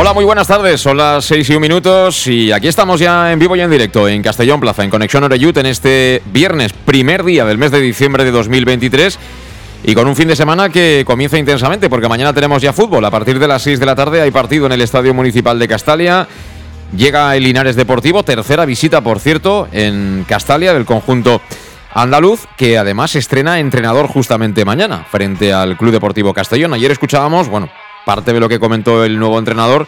Hola, muy buenas tardes. Son las 6 y un minutos y aquí estamos ya en vivo y en directo en Castellón Plaza, en Conexión Oreyut, en este viernes, primer día del mes de diciembre de 2023. Y con un fin de semana que comienza intensamente, porque mañana tenemos ya fútbol. A partir de las 6 de la tarde hay partido en el Estadio Municipal de Castalia. Llega el Linares Deportivo, tercera visita, por cierto, en Castalia del conjunto andaluz, que además estrena entrenador justamente mañana, frente al Club Deportivo Castellón. Ayer escuchábamos, bueno, parte de lo que comentó el nuevo entrenador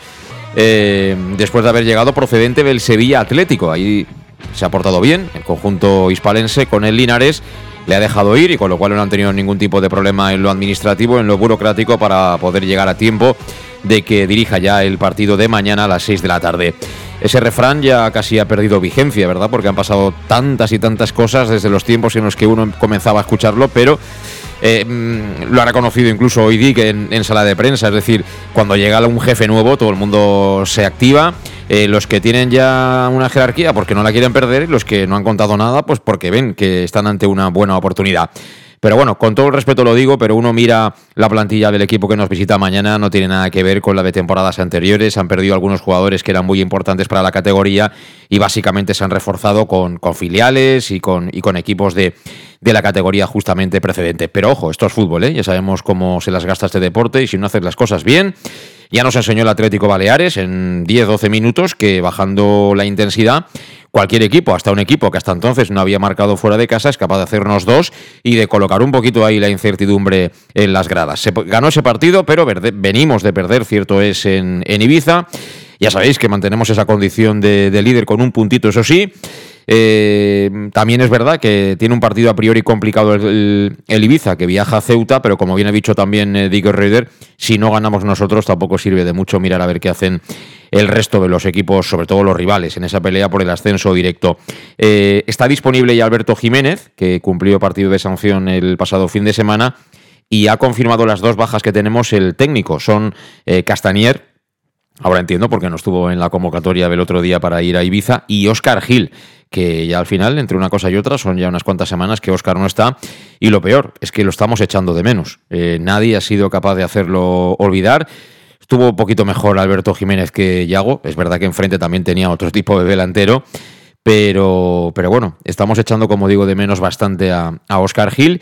eh, después de haber llegado procedente del Sevilla Atlético. Ahí se ha portado bien el conjunto hispalense con el Linares. Le ha dejado ir y con lo cual no han tenido ningún tipo de problema en lo administrativo, en lo burocrático para poder llegar a tiempo de que dirija ya el partido de mañana a las 6 de la tarde. Ese refrán ya casi ha perdido vigencia, ¿verdad? Porque han pasado tantas y tantas cosas desde los tiempos en los que uno comenzaba a escucharlo, pero eh, mm, lo ha reconocido incluso hoy Dick en, sala de prensa, es decir, cuando llega un jefe nuevo todo el mundo se activa, eh, los que tienen ya una jerarquía porque no la quieren perder y los que no han contado nada pues porque ven que están ante una buena oportunidad. Pero bueno, con todo el respeto lo digo, pero uno mira la plantilla del equipo que nos visita mañana, no tiene nada que ver con la de temporadas anteriores. Han perdido algunos jugadores que eran muy importantes para la categoría y básicamente se han reforzado con, filiales y con, y con equipos de, de la categoría justamente precedente. Pero ojo, esto es fútbol, ¿eh? ya sabemos cómo se las gasta este deporte y si no haces las cosas bien. Ya nos enseñó el Atlético Baleares en 10-12 minutos que bajando la intensidad cualquier equipo, hasta un equipo que hasta entonces no había marcado fuera de casa, es capaz de hacernos dos y de colocar un poquito ahí la incertidumbre en las gradas. Se ganó ese partido, pero venimos de perder, cierto es, en, Ibiza. Ya sabéis que mantenemos esa condición de, de líder con un puntito, eso sí. Eh, también es verdad que tiene un partido a priori complicado el, Ibiza, que viaja a Ceuta, pero como bien ha dicho también eh, Reuter, si no ganamos nosotros tampoco sirve de mucho mirar a ver qué hacen el resto de los equipos, sobre todo los rivales, en esa pelea por el ascenso directo. Eh, está disponible ya Alberto Jiménez, que cumplió partido de sanción el pasado fin de semana, y ha confirmado las dos bajas que tenemos el técnico. Son Castanier, Ahora entiendo porque no estuvo en la convocatoria del otro día para ir a Ibiza. Y Oscar Gil, que ya al final, entre una cosa y otra, son ya unas cuantas semanas que Oscar no está. Y lo peor es que lo estamos echando de menos. Eh, nadie ha sido capaz de hacerlo olvidar. Estuvo un poquito mejor Alberto Jiménez que Yago. Es verdad que enfrente también tenía otro tipo de delantero. Pero, pero bueno, estamos echando, como digo, de menos bastante a, a Oscar Gil.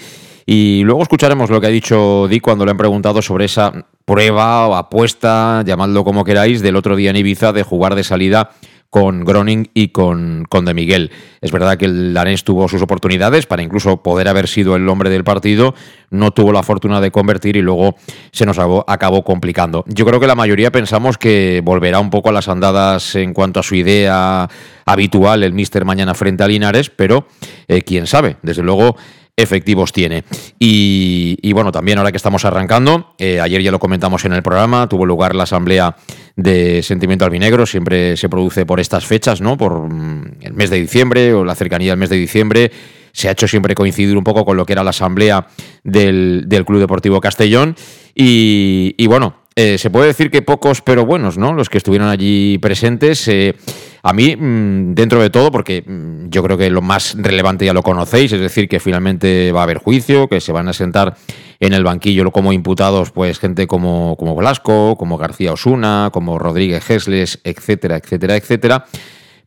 Y luego escucharemos lo que ha dicho Dick cuando le han preguntado sobre esa prueba o apuesta, llamadlo como queráis, del otro día en Ibiza de jugar de salida con Groning y con, con De Miguel. Es verdad que el danés tuvo sus oportunidades para incluso poder haber sido el hombre del partido, no tuvo la fortuna de convertir y luego se nos acabó, complicando. Yo creo que la mayoría pensamos que volverá un poco a las andadas en cuanto a su idea habitual el Mister mañana frente a Linares, pero eh, quién sabe, desde luego efectivos tiene. Y, bueno, también ahora que estamos arrancando, eh, ayer ya lo comentamos en el programa, tuvo lugar la asamblea de Sentimiento Albinegro, siempre se produce por estas fechas, ¿no? Por mm, el mes de diciembre o la cercanía del mes de diciembre. Se ha hecho siempre coincidir un poco con lo que era la asamblea del, Club Deportivo Castellón. Y, bueno, eh, se puede decir que pocos pero buenos, ¿no? Los que estuvieron allí presentes. Eh, a mí, mm, dentro de todo, porque mm, yo creo que lo más relevante ya lo conocéis, es decir, que finalmente va a haber juicio, que se van a sentar en el banquillo como imputados, pues gente como, como Blasco, como García Osuna, como Rodríguez Gesles, etcétera, etcétera, etcétera.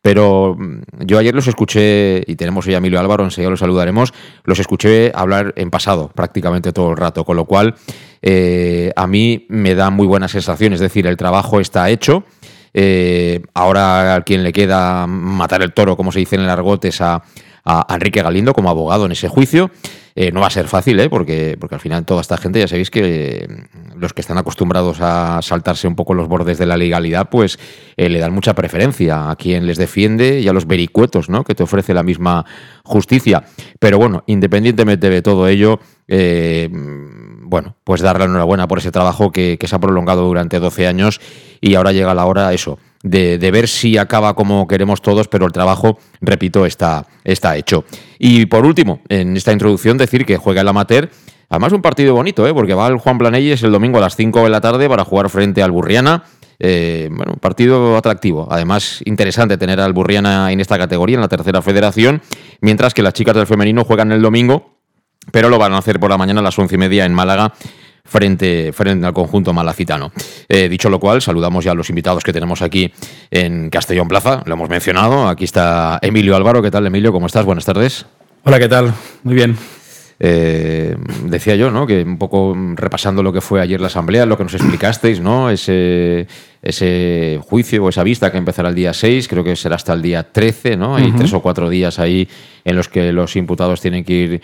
Pero mm, yo ayer los escuché, y tenemos hoy a Emilio Álvaro, enseguida los saludaremos, los escuché hablar en pasado prácticamente todo el rato, con lo cual eh, a mí me da muy buena sensación. Es decir, el trabajo está hecho. Eh, ahora a quien le queda matar el toro, como se dice en el argot, es a, Enrique Galindo como abogado en ese juicio. Eh, no va a ser fácil, ¿eh? porque, porque al final toda esta gente, ya sabéis que eh, los que están acostumbrados a saltarse un poco los bordes de la legalidad, pues le dan mucha preferencia a quien les defiende y a los vericuetos ¿no? que te ofrece la misma justicia. Pero bueno, independientemente de todo ello, bueno, pues darle enhorabuena por ese trabajo que, que se ha prolongado durante 12 años y ahora llega la hora, eso, de, de, ver si acaba como queremos todos, pero el trabajo, repito, está, está hecho. Y por último, en esta introducción, decir que juega el amateur. Además, un partido bonito, ¿eh? porque va el Juan Planelles el domingo a las 5 de la tarde para jugar frente al Burriana. Eh, bueno, un partido atractivo. Además, interesante tener al Burriana en esta categoría, en la tercera federación, mientras que las chicas del femenino juegan el domingo, pero lo van a hacer por la mañana a las once y media en Málaga frente, frente al conjunto malacitano. Eh, dicho lo cual, saludamos ya a los invitados que tenemos aquí en Castellón Plaza, lo hemos mencionado. Aquí está Emilio Álvaro. ¿Qué tal, Emilio? ¿Cómo estás? Buenas tardes. Hola, ¿qué tal? Muy bien. Eh, decía yo, ¿no? Que un poco repasando lo que fue ayer la asamblea, lo que nos explicasteis, ¿no? Ese, ese juicio o esa vista que empezará el día 6, creo que será hasta el día 13, ¿no? Hay uh -huh. tres o cuatro días ahí en los que los imputados tienen que ir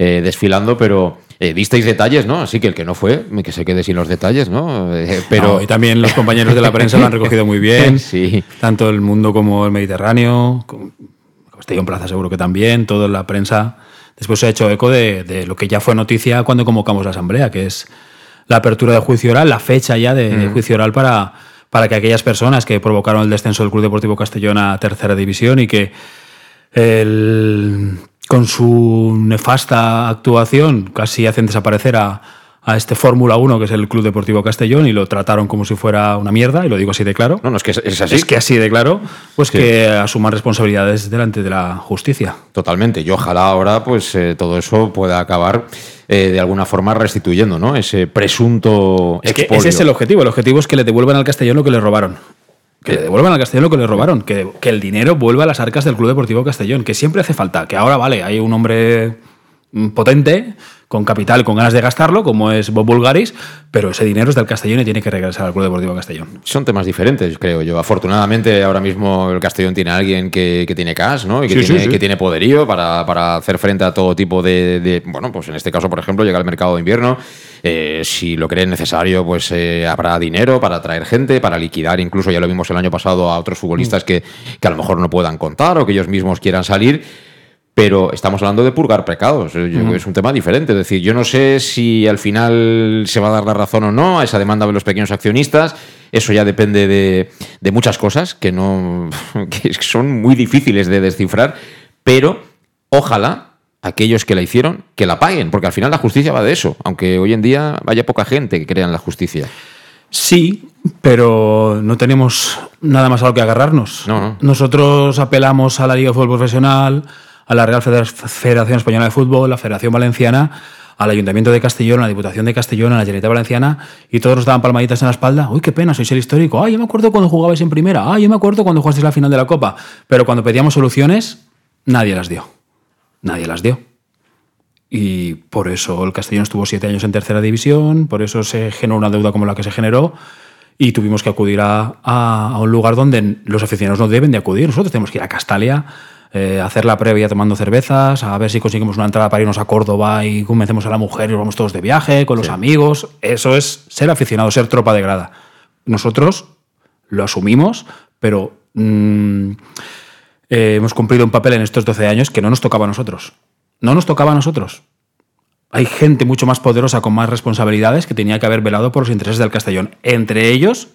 eh, desfilando, pero eh, disteis detalles, ¿no? Así que el que no fue, que se quede sin los detalles, ¿no? Eh, pero... No, y también los compañeros de la prensa lo han recogido muy bien, sí. tanto el mundo como el Mediterráneo, Castellón Plaza seguro que también, toda la prensa. Después se ha hecho eco de, de, lo que ya fue noticia cuando convocamos la asamblea, que es la apertura de juicio oral, la fecha ya de, mm. de juicio oral para, para que aquellas personas que provocaron el descenso del Club Deportivo Castellón a tercera división y que el con su nefasta actuación casi hacen desaparecer a, a este Fórmula 1 que es el Club Deportivo Castellón y lo trataron como si fuera una mierda, y lo digo así de claro. No, no, es que es así. Es que así de claro, pues sí. que asuman responsabilidades delante de la justicia. Totalmente. Y ojalá ahora pues eh, todo eso pueda acabar eh, de alguna forma restituyendo, ¿no? Ese presunto es que ese es el objetivo. El objetivo es que le devuelvan al Castellón lo que le robaron. Que le devuelvan al Castellón lo que le robaron, que, que, el dinero vuelva a las arcas del Club Deportivo Castellón, que siempre hace falta, que ahora vale, hay un hombre potente, con capital, con ganas de gastarlo, como es Bob Bulgaris, pero ese dinero es del Castellón y tiene que regresar al Club Deportivo Castellón. Son temas diferentes, creo yo. Afortunadamente, ahora mismo el Castellón tiene a alguien que, que tiene cash, ¿no? Y que, sí, tiene, sí, sí. que tiene poderío para, para, hacer frente a todo tipo de, de, Bueno, pues en este caso, por ejemplo, llega al mercado de invierno. Eh, si lo creen necesario, pues eh, habrá dinero para atraer gente, para liquidar. Incluso ya lo vimos el año pasado a otros futbolistas mm. que, que a lo mejor no puedan contar o que ellos mismos quieran salir pero estamos hablando de purgar pecados. Uh -huh. Es un tema diferente. Es decir, yo no sé si al final se va a dar la razón o no a esa demanda de los pequeños accionistas. Eso ya depende de, de muchas cosas que, no, que son muy difíciles de descifrar, pero ojalá aquellos que la hicieron que la paguen, porque al final la justicia va de eso, aunque hoy en día vaya poca gente que crea en la justicia. Sí, pero no tenemos nada más a lo que agarrarnos. No, no. Nosotros apelamos a la Liga de Fútbol Profesional, a la Real Federación Española de Fútbol, la Federación Valenciana, al Ayuntamiento de Castellón, a la Diputación de Castellón, a la Generalitat Valenciana, y todos nos daban palmaditas en la espalda. Uy, qué pena, sois el histórico. Ay, yo me acuerdo cuando jugabais en primera. Ay, yo me acuerdo cuando jugasteis la final de la Copa. Pero cuando pedíamos soluciones, nadie las dio. Nadie las dio. Y por eso el Castellón estuvo siete años en tercera división, por eso se generó una deuda como la que se generó y tuvimos que acudir a un lugar donde los aficionados no deben de acudir. Nosotros tenemos que ir a Castalia eh, hacer la previa tomando cervezas, a ver si conseguimos una entrada para irnos a Córdoba y convencemos a la mujer y vamos todos de viaje con los sí. amigos. Eso es ser aficionado, ser tropa de grada. Nosotros lo asumimos, pero mmm, eh, hemos cumplido un papel en estos 12 años que no nos tocaba a nosotros. No nos tocaba a nosotros. Hay gente mucho más poderosa con más responsabilidades que tenía que haber velado por los intereses del Castellón. Entre ellos,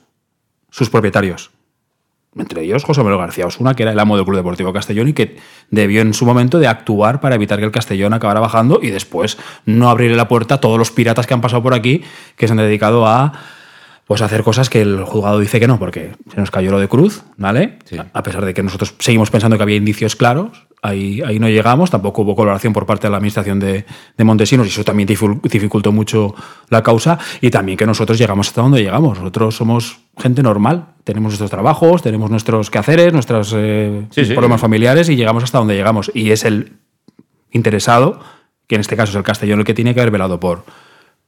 sus propietarios entre ellos José Manuel García Osuna, que era el amo del Club Deportivo Castellón y que debió en su momento de actuar para evitar que el Castellón acabara bajando y después no abrirle la puerta a todos los piratas que han pasado por aquí, que se han dedicado a pues hacer cosas que el juzgado dice que no, porque se nos cayó lo de Cruz, ¿vale? Sí. A pesar de que nosotros seguimos pensando que había indicios claros, ahí, ahí no llegamos, tampoco hubo colaboración por parte de la administración de, de Montesinos y eso también dificultó mucho la causa y también que nosotros llegamos hasta donde llegamos. Nosotros somos gente normal, tenemos nuestros trabajos, tenemos nuestros quehaceres, nuestros eh, sí, sí. problemas familiares y llegamos hasta donde llegamos. Y es el interesado, que en este caso es el Castellón, el que tiene que haber velado por,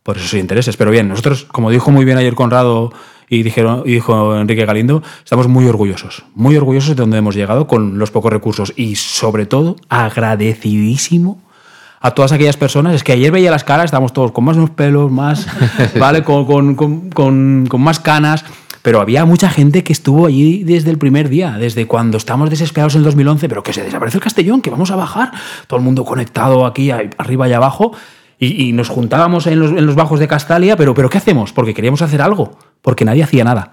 por esos intereses. Pero bien, nosotros, como dijo muy bien ayer Conrado y, dijeron, y dijo Enrique Galindo, estamos muy orgullosos, muy orgullosos de donde hemos llegado con los pocos recursos y sobre todo agradecidísimo a todas aquellas personas. Es que ayer veía las caras, estábamos todos con más pelos, más, ¿vale? Con, con, con, con, más canas. Pero había mucha gente que estuvo allí desde el primer día, desde cuando estamos desesperados en el 2011, pero que se desapareció el Castellón, que vamos a bajar, todo el mundo conectado aquí arriba y abajo, y, nos juntábamos en los, en los, bajos de Castalia, pero, pero ¿qué hacemos? Porque queríamos hacer algo, porque nadie hacía nada.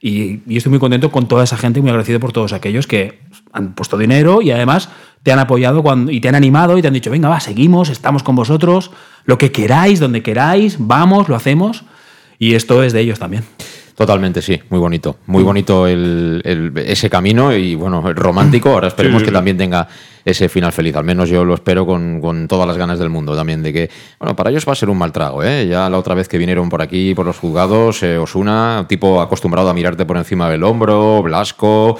Y, y, estoy muy contento con toda esa gente, muy agradecido por todos aquellos que han puesto dinero y además te han apoyado cuando, y te han animado y te han dicho, venga, va, seguimos, estamos con vosotros, lo que queráis, donde queráis, vamos, lo hacemos. Y esto es de ellos también. Totalmente, sí, muy bonito. Muy bonito el, ese camino y bueno, romántico. Ahora esperemos que también tenga ese final feliz. Al menos yo lo espero con, todas las ganas del mundo también. De que, bueno, para ellos va a ser un mal trago. ¿eh? Ya la otra vez que vinieron por aquí, por los juzgados, eh, Osuna, tipo acostumbrado a mirarte por encima del hombro, Blasco.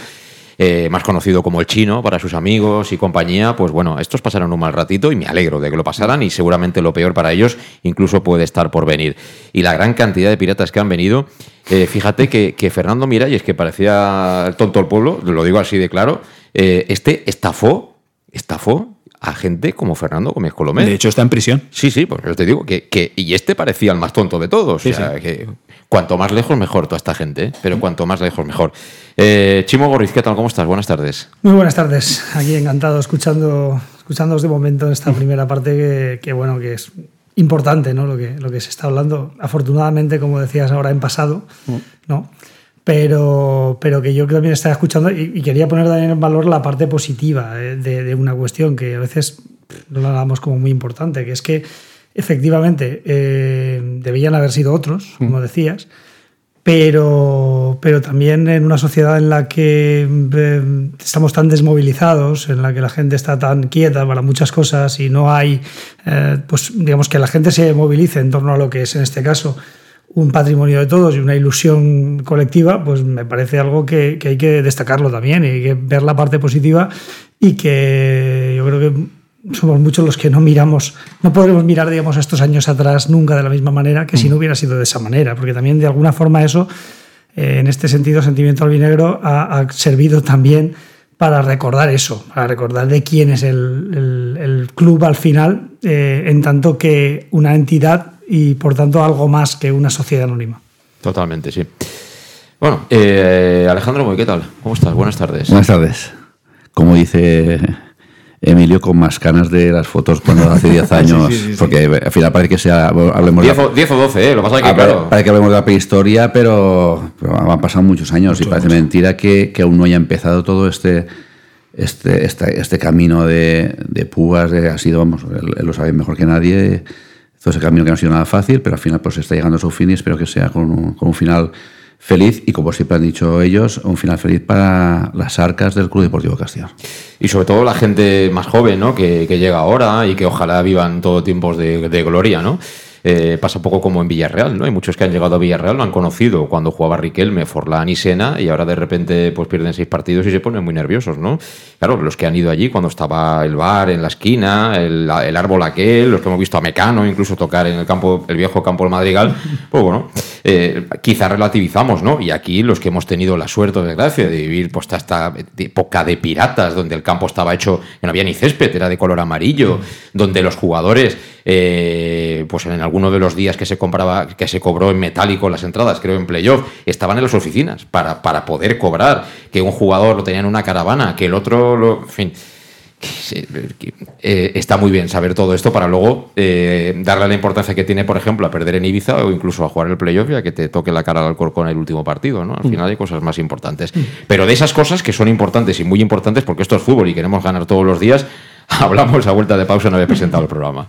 Eh, más conocido como el chino para sus amigos y compañía, pues bueno, estos pasaron un mal ratito y me alegro de que lo pasaran y seguramente lo peor para ellos incluso puede estar por venir. Y la gran cantidad de piratas que han venido, eh, fíjate que, que, Fernando Miralles, que parecía el tonto del pueblo, lo digo así de claro, eh, este estafó, estafó a gente como Fernando Gómez Colomé. De hecho, está en prisión. Sí, sí, pues yo te digo que, que, y este parecía el más tonto de todos. o sea, que cuanto más lejos, mejor toda esta gente, ¿eh? pero cuanto más lejos, mejor. Eh, Chimo Gorriz, ¿qué tal? ¿Cómo estás? Buenas tardes. Muy buenas tardes. Aquí encantado escuchando, escuchándoos de momento en esta primera parte que, bueno, que es importante, ¿no? Lo que, lo que se está hablando. Afortunadamente, como decías ahora, en pasado, ¿no? Pero, pero que yo también estaba escuchando y, quería poner también en valor la parte positiva de, de, una cuestión que a veces no la damos como muy importante, que es que efectivamente, eh, debían haber sido otros, como mm. decías, pero, pero también en una sociedad en la que eh, estamos tan desmovilizados, en la que la gente está tan quieta para muchas cosas y no hay, eh, pues digamos que la gente se movilice en torno a lo que es en este caso un patrimonio de todos y una ilusión colectiva, pues me parece algo que, que hay que destacarlo también y hay que ver la parte positiva y que yo creo que somos muchos los que no miramos, no podremos mirar, digamos, estos años atrás nunca de la misma manera que si no mm. hubiera sido de esa manera, porque también de alguna forma eso, eh, en este sentido, Sentimiento Albinegro ha, ha, servido también para recordar eso, para recordar de quién es el, el, club al final, eh, en tanto que una entidad y por tanto algo más que una sociedad anónima. Totalmente, sí. Bueno, eh, Alejandro, ¿qué tal? ¿Cómo estás? Buenas tardes. Buenas tardes. Como dice Emilio con más canas de las fotos cuando hace 10 años, porque al final parece que sea, hablemos 10 o, 10 o 12, ¿eh? lo pasa que, claro. Parece que hablemos de la prehistoria, pero, han pasado muchos años y parece mentira que, que, aún no haya empezado todo este este, este, este camino de, de púas, ha sido, vamos, él, lo sabe mejor que nadie, todo ese camino que no ha sido nada fácil, pero al final pues está llegando a su fin y espero que sea con un, final feliz y, como siempre han dicho ellos, un final feliz para las arcas del Club Deportivo Castellón. Y sobre todo la gente más joven, ¿no? Que, que llega ahora y que ojalá vivan todo tiempos de, de gloria, ¿no? Eh, pasa un poco como en Villarreal, ¿no? Hay muchos que han llegado a Villarreal, lo han conocido cuando jugaba Riquelme, Forlán y Sena, y ahora de repente pues pierden seis partidos y se ponen muy nerviosos, ¿no? Claro, los que han ido allí cuando estaba el bar en la esquina, el, árbol aquel, los que hemos visto a Mecano incluso tocar en el campo, el viejo campo del Madrigal, pues bueno, eh, quizá relativizamos, ¿no? Y aquí los que hemos tenido la suerte desgracia de vivir pues esta época de piratas, donde el campo estaba hecho, no había ni césped, era de color amarillo, donde los jugadores eh, pues en alguno de los días que se compraba, que se cobró en metálico las entradas, creo en playoff, estaban en las oficinas para, para poder cobrar, que un jugador lo tenía en una caravana, que el otro lo. En fin. Eh, está muy bien saber todo esto para luego eh, darle la importancia que tiene, por ejemplo, a perder en Ibiza o incluso a jugar el playoff y a que te toque la cara al Alcorcón en el último partido. ¿no? Al mm. final hay cosas más importantes. Mm. Pero de esas cosas que son importantes y muy importantes, porque esto es fútbol y queremos ganar todos los días, hablamos a vuelta de pausa, no había presentado el programa.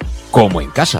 como en casa.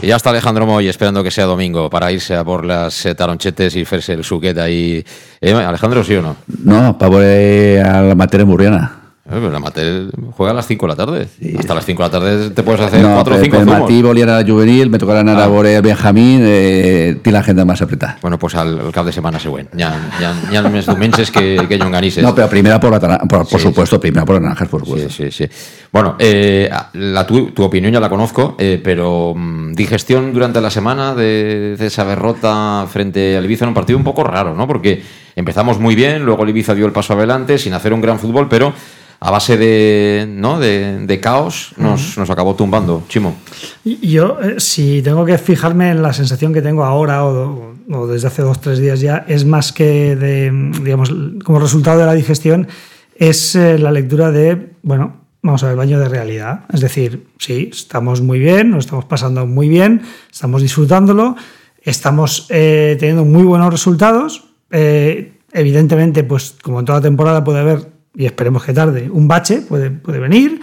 Y ya está Alejandro Moy esperando que sea domingo para irse a por las eh, taronchetes y hacerse el suquet ahí. Eh, Alejandro, ¿sí o no? No, para voler a la materia murriana. Eh, La Mate juega a las 5 de la tarde. Hasta las 5 de la tarde te puedes hacer No, 4 o per, 5 per zumos. matí volia anar a juvenil, me tocarà anar Ah. a veure Benjamín, eh, té l'agenda massa apretada. Bueno, pues al, al cap de. Hi ha, hi ha, hi ha més diumenges que, que llonganisses. No, pero primera por la por, por Sí, supuesto, primera por las naranjas, por supuesto. Sí, sí, sí. Bueno, eh, la, tu, tu opinión ya la conozco, eh, pero mm, digestión durante la semana de, de esa derrota frente al Ibiza en un partido un poco raro, ¿no? Porque empezamos muy bien, luego el Ibiza dio el paso adelante sin hacer un gran fútbol, pero a base de, ¿no? de, de caos nos, nos acabó tumbando. Chimo. Yo, eh, si tengo que fijarme en la sensación que tengo ahora o, o desde hace dos, tres días ya, es más que de, digamos, como resultado de la digestión, es eh, la lectura de, bueno, vamos a ver, baño de realidad. Es decir, sí, estamos muy bien, nos estamos pasando muy bien, estamos disfrutándolo, estamos eh, teniendo muy buenos resultados. eh, evidentemente, pues como en toda temporada puede haber, y esperemos que tarde, un bache, puede, puede venir.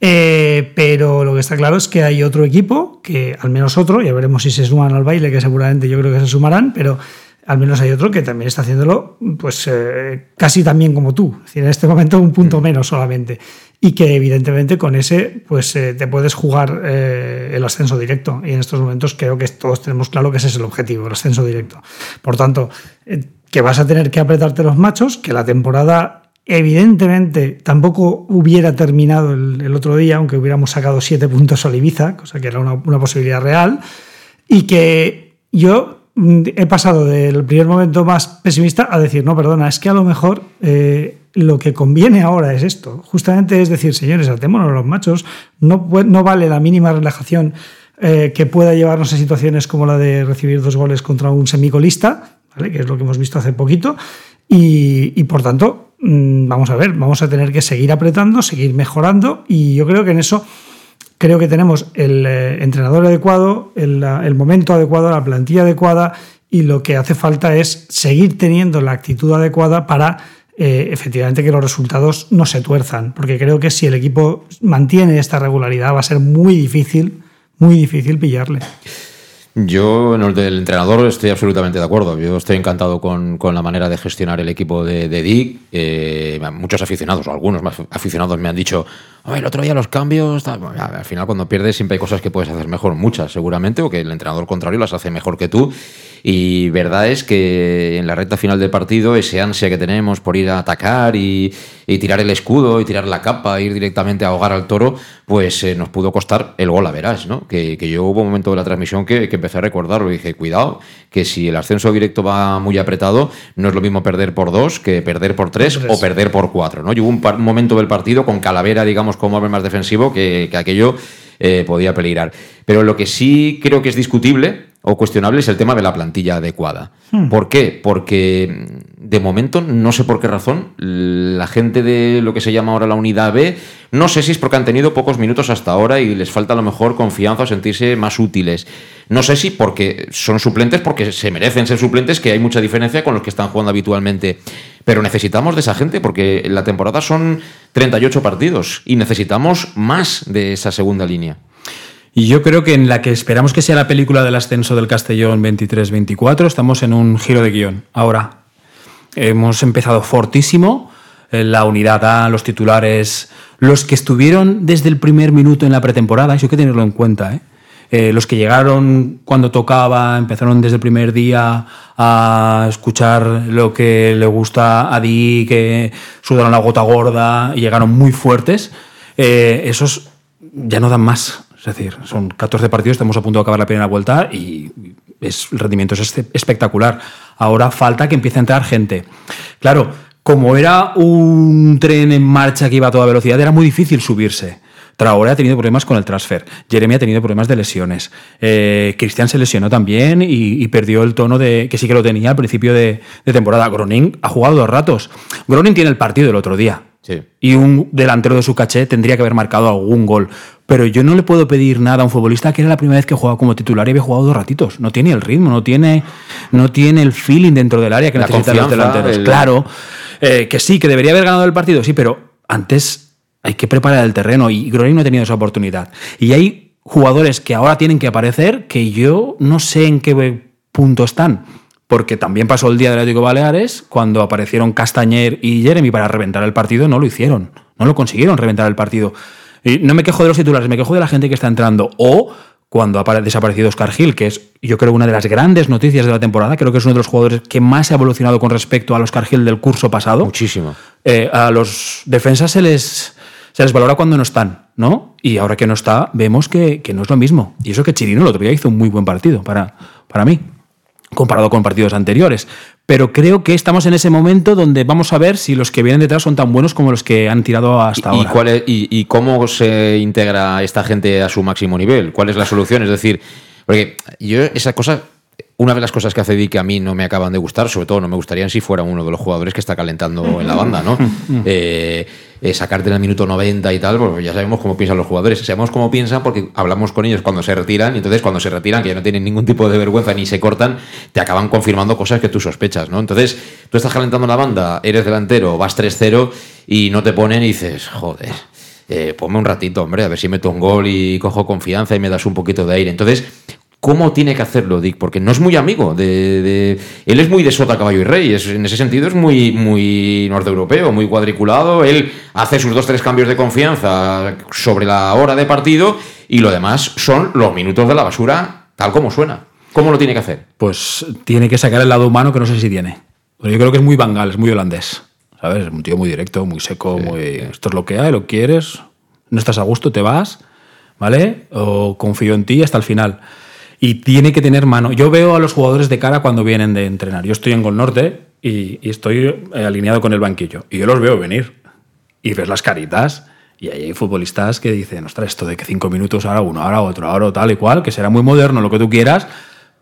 Eh, pero lo que está claro es que hay otro equipo, que al menos otro, ya veremos si se suman al baile, que seguramente yo creo que se sumarán, pero al menos hay otro que también está haciéndolo pues eh, casi tan bien como tú. Es decir, en este momento un punto menos solamente. Y que evidentemente con ese pues eh, te puedes jugar el ascenso directo. Y en estos momentos creo que todos tenemos claro que ese es el objetivo, el ascenso directo. Por tanto, que vas a tener que apretarte los machos, que la temporada evidentemente tampoco hubiera terminado el, otro día, aunque hubiéramos sacado siete puntos a Ibiza, cosa que era una, posibilidad real, y que yo mm, he pasado del primer momento más pesimista a decir, no, perdona, es que a lo mejor eh, lo que conviene ahora es esto. Justamente es decir, señores, atémonos los machos, no, vale la mínima relajación eh, que pueda llevarnos a situaciones como la de recibir dos goles contra un semicolista, que es lo que hemos visto hace poquito, y, por tanto, vamos a ver, vamos a tener que seguir apretando, seguir mejorando, y yo creo que en eso creo que tenemos el eh, entrenador adecuado, el momento adecuado, la plantilla adecuada y lo que hace falta es seguir teniendo la actitud adecuada para eh, efectivamente que los resultados no se tuerzan, porque creo que si el equipo mantiene esta regularidad va a ser muy difícil, muy difícil pillarle. Yo en el del entrenador estoy absolutamente de acuerdo. Yo estoy encantado con, con la manera de gestionar el equipo de, de Dick. Eh, muchos aficionados, o algunos más aficionados me han dicho, "Oye, el otro día los cambios... tal". Bueno, al final cuando pierdes siempre hay cosas que puedes hacer mejor, muchas seguramente, o que el entrenador contrario las hace mejor que tú. Y verdad es que en la recta final del partido, ese ansia que tenemos por ir a atacar y, y tirar el escudo y tirar la capa, ir directamente a ahogar al toro, pues eh, nos pudo costar el gol a verás, ¿no? Que, que yo hubo un momento de la transmisión que empecé a recordarlo y dije, cuidado, que si el ascenso directo va muy apretado, no es lo mismo perder por dos que perder por tres o perder por cuatro, ¿no? Y hubo un, par- un momento del partido con Calavera, digamos, como hombre más defensivo, que, que aquello eh, podía peligrar. Pero lo que sí creo que es discutible o cuestionable es el tema de la plantilla adecuada. Hmm. ¿Por qué? Porque mm, de momento, no sé por qué razón, la gente de lo que se llama ahora la unidad B, no sé si es porque han tenido pocos minutos hasta ahora y les falta a lo mejor confianza o sentirse más útiles. No sé si porque son suplentes, porque se merecen ser suplentes, que hay mucha diferencia con los que están jugando habitualmente. Pero necesitamos de esa gente porque la temporada son 38 partidos y necesitamos más de esa segunda línea. Y yo creo que en la que esperamos que sea la película del ascenso del Castellón 23-24, estamos en un giro de guion. Ahora, hemos empezado fortísimo, eh, la unidad A, los titulares, los que estuvieron desde el primer minuto en la pretemporada, eso hay que tenerlo en cuenta, ¿eh? Eh, los que llegaron cuando tocaba, empezaron desde el primer día a escuchar lo que le gusta a Di, que sudaron la gota gorda y llegaron muy fuertes, eh, esos ya no dan más. Es decir, son 14 partidos, estamos a punto de acabar la primera vuelta y es, el rendimiento es este- espectacular. Ahora falta que empiece a entrar gente. Claro, como era un tren en marcha que iba a toda velocidad, era muy difícil subirse. Traoré ha tenido problemas con el transfer. Jeremy ha tenido problemas de lesiones. Eh, Cristian se lesionó también y, perdió el tono de que sí que lo tenía al principio de, de temporada. Groning ha jugado dos ratos. Groning tiene el partido del otro día. Sí. Y un delantero de su caché tendría que haber marcado algún gol. Pero yo no le puedo pedir nada a un futbolista que era la primera vez que jugaba como titular y había jugado dos ratitos. No tiene el ritmo, no tiene, no tiene el feeling dentro del área que La necesitan los delanteros. el- Claro, eh, que sí, que debería haber ganado el partido, sí, pero antes hay que preparar el terreno y Groning no ha tenido esa oportunidad. Y hay jugadores que ahora tienen que aparecer que yo no sé en qué punto están. Porque también pasó el día del Atlético Baleares, cuando aparecieron Castañer y Jeremy para reventar el partido, no lo hicieron. No lo consiguieron reventar el partido. Y no me quejo de los titulares, me quejo de la gente que está entrando. O cuando ha desaparecido Oscar Gil, que es, yo creo, una de las grandes noticias de la temporada. Creo que es uno de los jugadores que más ha evolucionado con respecto al Oscar Gil del curso pasado. Muchísimo. Eh, a los defensas se les, se les valora cuando no están, ¿no? Y ahora que no está, vemos que, que no es lo mismo. Y eso que Chirino el otro día hizo un muy buen partido para, para mí comparado con partidos anteriores. Pero creo que estamos en ese momento donde vamos a ver si los que vienen detrás son tan buenos como los que han tirado hasta ¿Y, ahora. cuál es- y, y cómo se integra esta gente a su máximo nivel? ¿Cuál es la solución? Es decir, porque yo esa cosa, una de las cosas que hace Di que a mí no me acaban de gustar, sobre todo no me gustaría si fuera uno de los jugadores que está calentando en la banda, ¿no? Eh, eh, sacarte en el minuto 90 y tal, porque ya sabemos cómo piensan los jugadores. Sabemos cómo piensan porque hablamos con ellos cuando se retiran y entonces cuando se retiran, que ya no tienen ningún tipo de vergüenza ni se cortan, te acaban confirmando cosas que tú sospechas, ¿no? Entonces, tú estás calentando la banda, eres delantero, vas 3-0 y no te ponen y dices, joder, eh, ponme un ratito, hombre, a ver si meto un gol y cojo confianza y me das un poquito de aire. Entonces, ¿cómo tiene que hacerlo Dick? Porque no es muy amigo de... de- él es muy de sota, caballo y rey, es, en ese sentido es muy, muy norteeuropeo, muy cuadriculado, él hace sus dos, tres cambios de confianza sobre la hora de partido y lo demás son los minutos de la basura tal como suena. ¿Cómo lo tiene que hacer? Pues tiene que sacar el lado humano que no sé si tiene. Pero yo creo que es muy bangal, es muy holandés. ¿Sabes? Es un tío muy directo, muy seco, muy. Esto es lo que hay, lo quieres. No estás a gusto, te vas. ¿Vale? O confío en ti hasta el final. Y tiene que tener mano. Yo veo a los jugadores de cara cuando vienen de entrenar. Yo estoy en Gol Norte y, estoy eh, alineado con el banquillo. Y yo los veo venir. Y ves las caritas. Y ahí hay futbolistas que dicen, ostras, esto de que cinco minutos, ahora uno, ahora otro, ahora tal y cual, que será muy moderno, lo que tú quieras,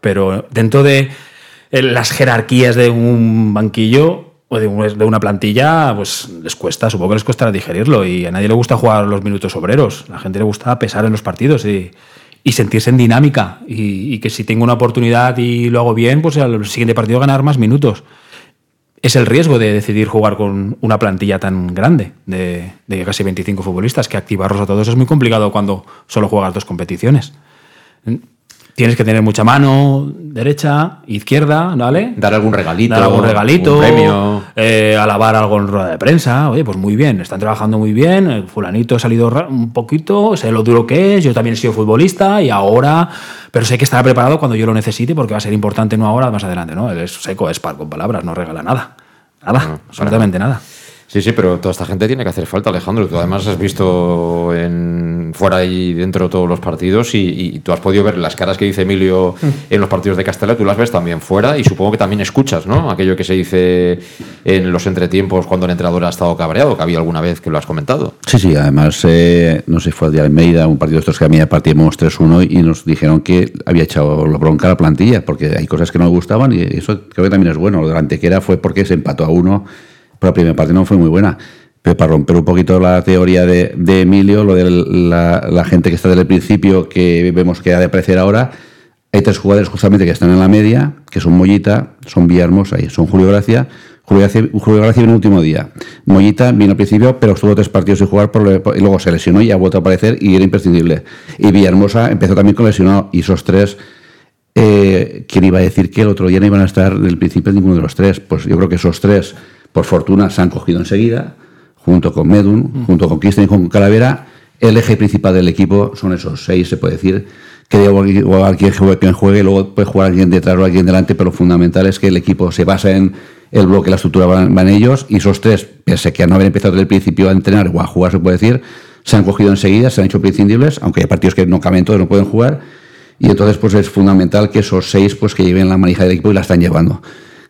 pero dentro de eh, las jerarquías de un banquillo o de, un- de una plantilla, pues les cuesta, supongo que les costará digerirlo. Y a nadie le gusta jugar los minutos obreros. A la gente le gusta pesar en los partidos y, y sentirse en dinámica. Y, que si tengo una oportunidad y lo hago bien, pues al siguiente partido ganar más minutos. Es el riesgo de decidir jugar con una plantilla tan grande, de, de casi 25 futbolistas, que activarlos a todos es muy complicado cuando solo juegas dos competiciones. Tienes que tener mucha mano, derecha, izquierda, ¿vale? Dar algún regalito, Dar algún regalito, un premio. eh, alabar algo en rueda de prensa. Oye, pues muy bien, están trabajando muy bien. El fulanito ha salido un poquito, sé lo duro que es. Yo también he sido futbolista y ahora, pero sé que estará preparado cuando yo lo necesite porque va a ser importante no ahora, más adelante, ¿no? Él es seco, es par con palabras, no regala nada. Nada, absolutamente nada. Sí, sí, pero toda esta gente tiene que hacer falta, Alejandro. Tú además has visto en, fuera y dentro todos los partidos y, tú has podido ver las caras que dice Emilio en los partidos de Castella, tú las ves también fuera y supongo que también escuchas, ¿no? Aquello que se dice en los entretiempos cuando el entrenador ha estado cabreado, que había alguna vez que lo has comentado. Sí, sí, además, eh, no sé, fue el de Almeida, un partido de estos que a mí partimos 3-1 y nos dijeron que había echado la bronca a la plantilla, porque hay cosas que no me gustaban y eso creo que también es bueno. Lo de la fue porque se empató a uno, pero la primera parte no fue muy buena. Pero para romper un poquito la teoría de, Emilio, lo de la, gente que está desde el principio, que vemos que ha de aparecer ahora, hay tres jugadores justamente que están en la media, que son Mollita, son Villahermosa y son Julio Gracia. Julio Gracia, vino el último día. Mollita vino al principio, pero estuvo tres partidos sin jugar y luego se lesionó y ha vuelto a aparecer y era imprescindible. Y Villahermosa empezó también con lesionado y esos tres, eh, ¿quién iba a decir que el otro día no iban a estar del principio ninguno de los tres? Pues yo creo que esos tres, por fortuna, se han cogido enseguida, junto con Medun, junto con Cristian y con Calavera. El eje principal del equipo son esos seis, se puede decir, que igual igual quien juegue, quien juegue, luego puede jugar alguien detrás o alguien delante, pero lo fundamental es que el equipo se basa en el bloque, la estructura van, van ellos, y esos tres, pese a que no haber empezado desde el principio a entrenar o a jugar, se puede decir, se han cogido enseguida, se han hecho prescindibles, aunque hay partidos que no caben todos, no pueden jugar, y entonces pues es fundamental que esos seis pues que lleven la manija del equipo y la están llevando.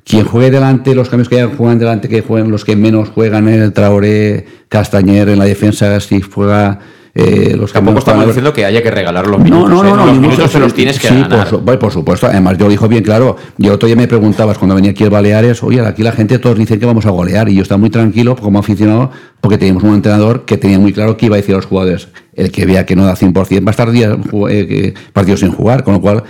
Quien juegue delante, los cambios que hayan juegan delante, que jueguen los que menos juegan, el Traoré, Castañer en la defensa, si juega eh, los Tampoco estamos diciendo que haya que regalar los minutos. no, no, ¿eh? no, no, los minutos se los tienes que sí, ganar. Por, su- por supuesto, además yo lo dijo bien claro. Yo otro día me preguntabas cuando venía aquí el Baleares, oye, aquí la gente todos dicen que vamos a golear y yo estaba muy tranquilo como aficionado porque teníamos un entrenador que tenía muy claro que iba a decir a los jugadores, el que vea que no da 100% va a estar días, eh, partidos sin jugar, con lo cual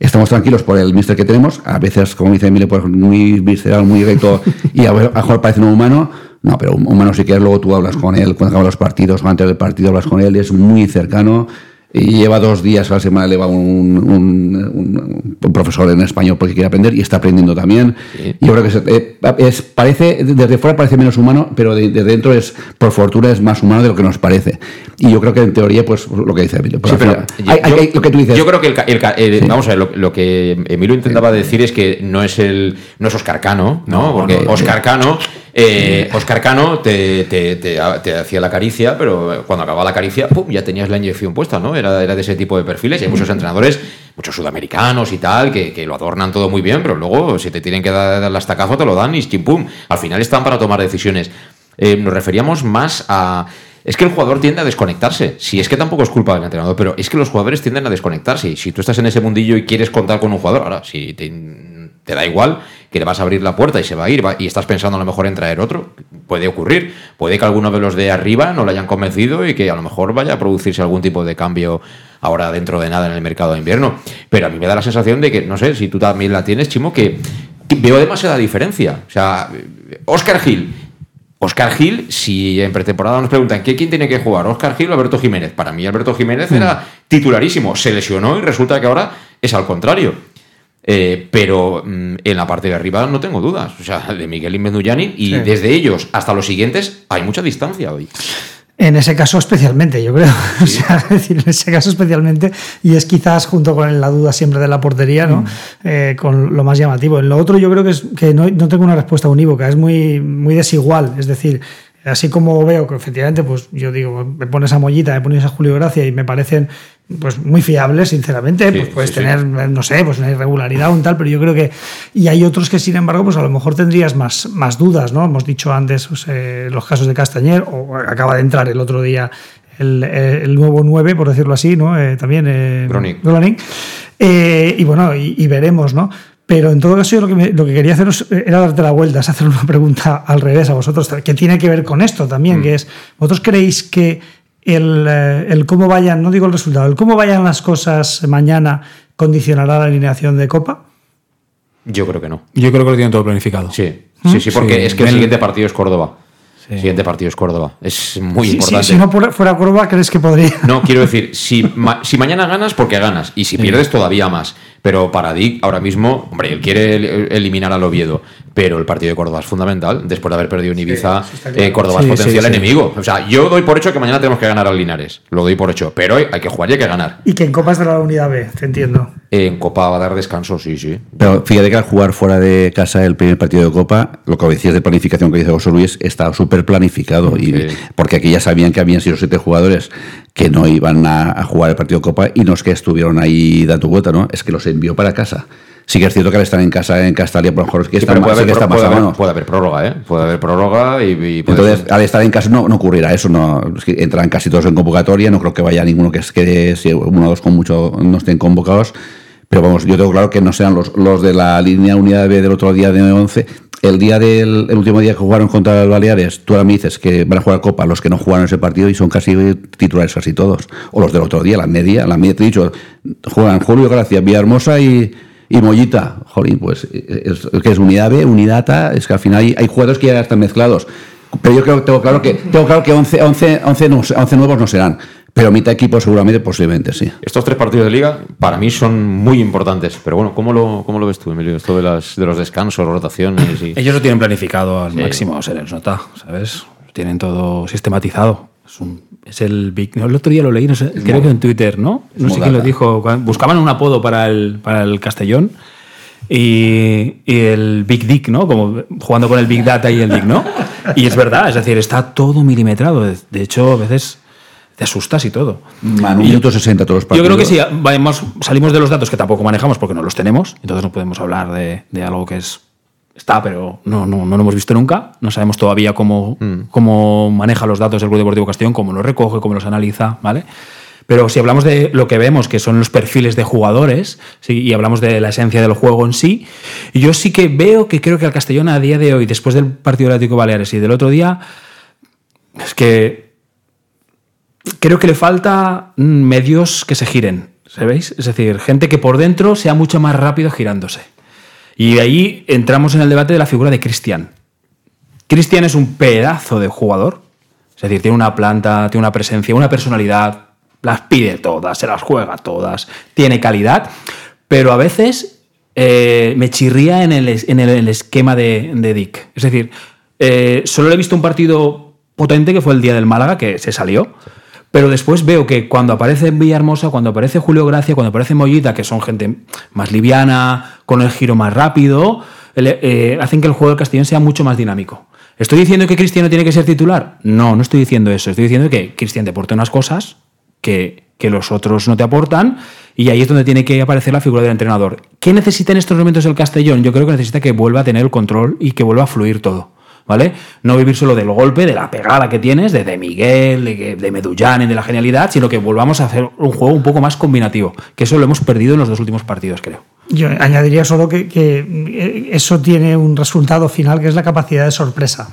estamos tranquilos por el mister que tenemos, a veces, como dice Emilio, pues muy visceral, muy directo y a, a mejor parece un humano, no, pero un humano sí que es, luego tú hablas con él cuando acaban los partidos antes del partido hablas con él, es muy cercano, y lleva dos días a la semana, le va un, un, un- profesor en español porque quiere aprender y está aprendiendo también. Yo creo que se- eh, es, parece, desde fuera parece menos humano, pero de, de dentro es, por fortuna, es más humano de lo que nos parece. Y yo creo que en teoría, pues lo que dice Emilio. pues, Sí, pero final- hay- hay- yo, hay- lo que tú dices. yo creo que el, el el- vamos a ver, lo, lo que Emilio intentaba decir es que no es el no es Oscar Cano, ¿no? Porque Oscar Cano eh, Oscar Cano te, hacía la caricia, pero cuando acababa la caricia, ¡pum! ya tenías la inyección puesta, ¿no? Era, de ese tipo de perfiles. Y hay muchos entrenadores, muchos sudamericanos y tal, que, que lo adornan todo muy bien, pero luego si te tienen que dar el estacazo, te lo dan y chimpum. Al final están para tomar decisiones. Eh, nos referíamos más a. Es que el jugador tiende a desconectarse. Si es que tampoco es culpa del entrenador, pero es que los jugadores tienden a desconectarse. Y si tú estás en ese mundillo y quieres contar con un jugador, ahora, si te, te da igual que le vas a abrir la puerta y se va a ir va- y estás pensando a lo mejor en traer otro, puede ocurrir. Puede que alguno de los de arriba no le hayan convencido y que a lo mejor vaya a producirse algún tipo de cambio ahora dentro de nada en el mercado de invierno. Pero a mí me da la sensación de que, no sé, si tú también la tienes, Chimo, que, que veo demasiada diferencia. O sea, Oscar Gil. Oscar Gil, si en pretemporada nos preguntan ¿qué, quién tiene que jugar, Oscar Gil o Alberto Jiménez. Para mí Alberto Jiménez era titularísimo, se lesionó y resulta que ahora es al contrario. Eh, pero mm, en la parte de arriba no tengo dudas. O sea, de Miguel y Mendullani y Sí. desde ellos hasta los siguientes hay mucha distancia hoy. En ese caso especialmente, yo creo. O sea, es decir, en ese caso especialmente, y es quizás junto con la duda siempre de la portería, ¿no? Eh, con lo más llamativo. En lo otro yo creo que, es, que no, no tengo una respuesta unívoca, es muy, muy desigual. Es decir, así como veo que efectivamente, pues yo digo, me pones a Mollita, me pones a Julio Gracia y me parecen pues muy fiables, sinceramente, pues puedes sí, sí. tener, no sé, pues una irregularidad o un tal, pero yo creo que... Y hay otros que, sin embargo, pues a lo mejor tendrías más, más dudas, ¿no? Hemos dicho antes pues, eh, los casos de Castañer, o acaba de entrar el otro día el, eh, el nuevo 9, por decirlo así, ¿no? Eh, también... Eh, Groning. Groning. Eh, y bueno, y, y veremos, ¿no? Pero en todo caso, yo lo que, me- lo que quería haceros era darte la vuelta, es hacer una pregunta al revés a vosotros, que tiene que ver con esto también, que es, ¿vosotros creéis que el, eh, el cómo vayan, no digo el resultado, el cómo vayan las cosas mañana condicionará la alineación de Copa? Yo creo que no. Yo creo que lo tienen todo planificado. Sí, sí, sí, porque Sí, es que el siguiente partido es Córdoba. Sí. El siguiente partido es Córdoba. Es muy importante. si no fuera Córdoba, ¿crees que podría? No, quiero decir, si, ma- si mañana ganas, porque ganas. Y si pierdes, todavía más. Pero para Dick, ahora mismo, hombre, él quiere el- eliminar al Oviedo. Pero el partido de Córdoba es fundamental. Después de haber perdido en Ibiza, eh, Córdoba Sí, es potencial sí, sí. enemigo. O sea, yo doy por hecho que mañana tenemos que ganar al Linares. Lo doy por hecho. Pero hay hay que jugar y hay que ganar. Y que en Copa es de la unidad B, te entiendo. En Copa va a dar descanso, sí, sí. Pero fíjate que al jugar fuera de casa el primer partido de Copa, lo que decías de planificación que dice José Luis, estaba súper planificado. Y, Sí. Porque aquí ya sabían que habían sido siete jugadores que no iban a, a jugar el partido de Copa y no es que estuvieron ahí dando vuelta, ¿no? Es que los envió para casa. Sí que es cierto que al estar en casa en Castalia, por lo mejor es que Sí, está pero más, puede, sí que haber, está puede haber- puede haber prórroga, ¿eh? Puede haber prórroga y, Entonces, ser- al estar en casa no, no ocurrirá eso, no, es que entran casi todos en convocatoria, no creo que vaya ninguno que es que si uno o dos con mucho no estén convocados, pero vamos, yo tengo claro que no sean los, los de la línea unidad B del otro día de 11. El día del el último día que jugaron contra el Baleares, tú ahora me dices que van a jugar Copa los que no jugaron ese partido y son casi titulares casi todos. O los del otro día, la media, la media, te he dicho, juegan Julio Gracia, Villahermosa y, y Mollita. Jolín, pues es, es que es unidad B, unidad A, es que al final hay, hay jugadores que ya están mezclados. Pero yo creo que tengo claro que, tengo claro que 11, 11, 11, no- 11 nuevos no serán. Pero mitad equipo seguramente, posiblemente sí. Estos tres partidos de liga para mí son muy importantes. Pero bueno, ¿cómo lo, cómo lo ves tú, Emilio? Esto de, las, de los descansos, rotaciones y... Ellos lo tienen planificado al Sí. máximo, se les nota, ¿sabes? Tienen todo sistematizado. Es, un- es el Big. no, el otro día lo leí, no sé, creo que en Twitter, ¿no? No sé quién lo dijo. Buscaban un apodo para el, para el Castellón y, y el Big Dick, ¿no? Como jugando con el Big Data y el Dick, ¿no? Y es verdad, es decir, está todo milimetrado. De- hecho, a veces te asustas y todo. Manu, Y yo- minuto 60 todos los Yo partidos. creo que si vamos, salimos de los datos que tampoco manejamos porque no los tenemos, entonces no podemos hablar de, de algo que es está, pero no, no, no lo hemos visto nunca. No sabemos todavía cómo, cómo maneja los datos el Club Deportivo Castellón, cómo los recoge, cómo los analiza, ¿vale? Pero si hablamos de lo que vemos, que son los perfiles de jugadores, ¿sí? y hablamos de la esencia del juego en sí, yo sí que veo que creo que al Castellón a día de hoy, después del partido del Atlético Baleares y del otro día, es que creo que le falta mm, medios que se giren, ¿sabéis? Es decir, gente que por dentro sea mucho más rápido girándose. Y ahí entramos en el debate de la figura de Cristian. Cristian es un pedazo de jugador, es decir, tiene una planta, tiene una presencia, una personalidad las pide todas, se las juega todas, tiene calidad, pero a veces eh, me chirría en el, en el esquema de, de Dick. Es decir, eh, solo le he visto un partido potente que fue el día del Málaga, que se salió. Pero después veo que cuando aparece Villahermosa, cuando aparece Julio Gracia, cuando aparece Mollita, que son gente más liviana, con el giro más rápido, eh, hacen que el juego del Castellón sea mucho más dinámico. ¿Estoy diciendo que Cristiano tiene que ser titular? No, no estoy diciendo eso. Estoy diciendo que Cristian te aporta unas cosas que, que los otros no te aportan y ahí es donde tiene que aparecer la figura del entrenador. ¿Qué necesita en estos momentos el Castellón? Yo creo que necesita que vuelva a tener el control y que vuelva a fluir todo. ¿Vale? No vivir solo del golpe, de la pegada que tienes, de, de Miguel, de, de Medullán, de la genialidad, sino que volvamos a hacer un juego un poco más combinativo. Que eso lo hemos perdido en los dos últimos partidos, creo. Yo añadiría solo que, que, eh, eso tiene un resultado final que es la capacidad de sorpresa.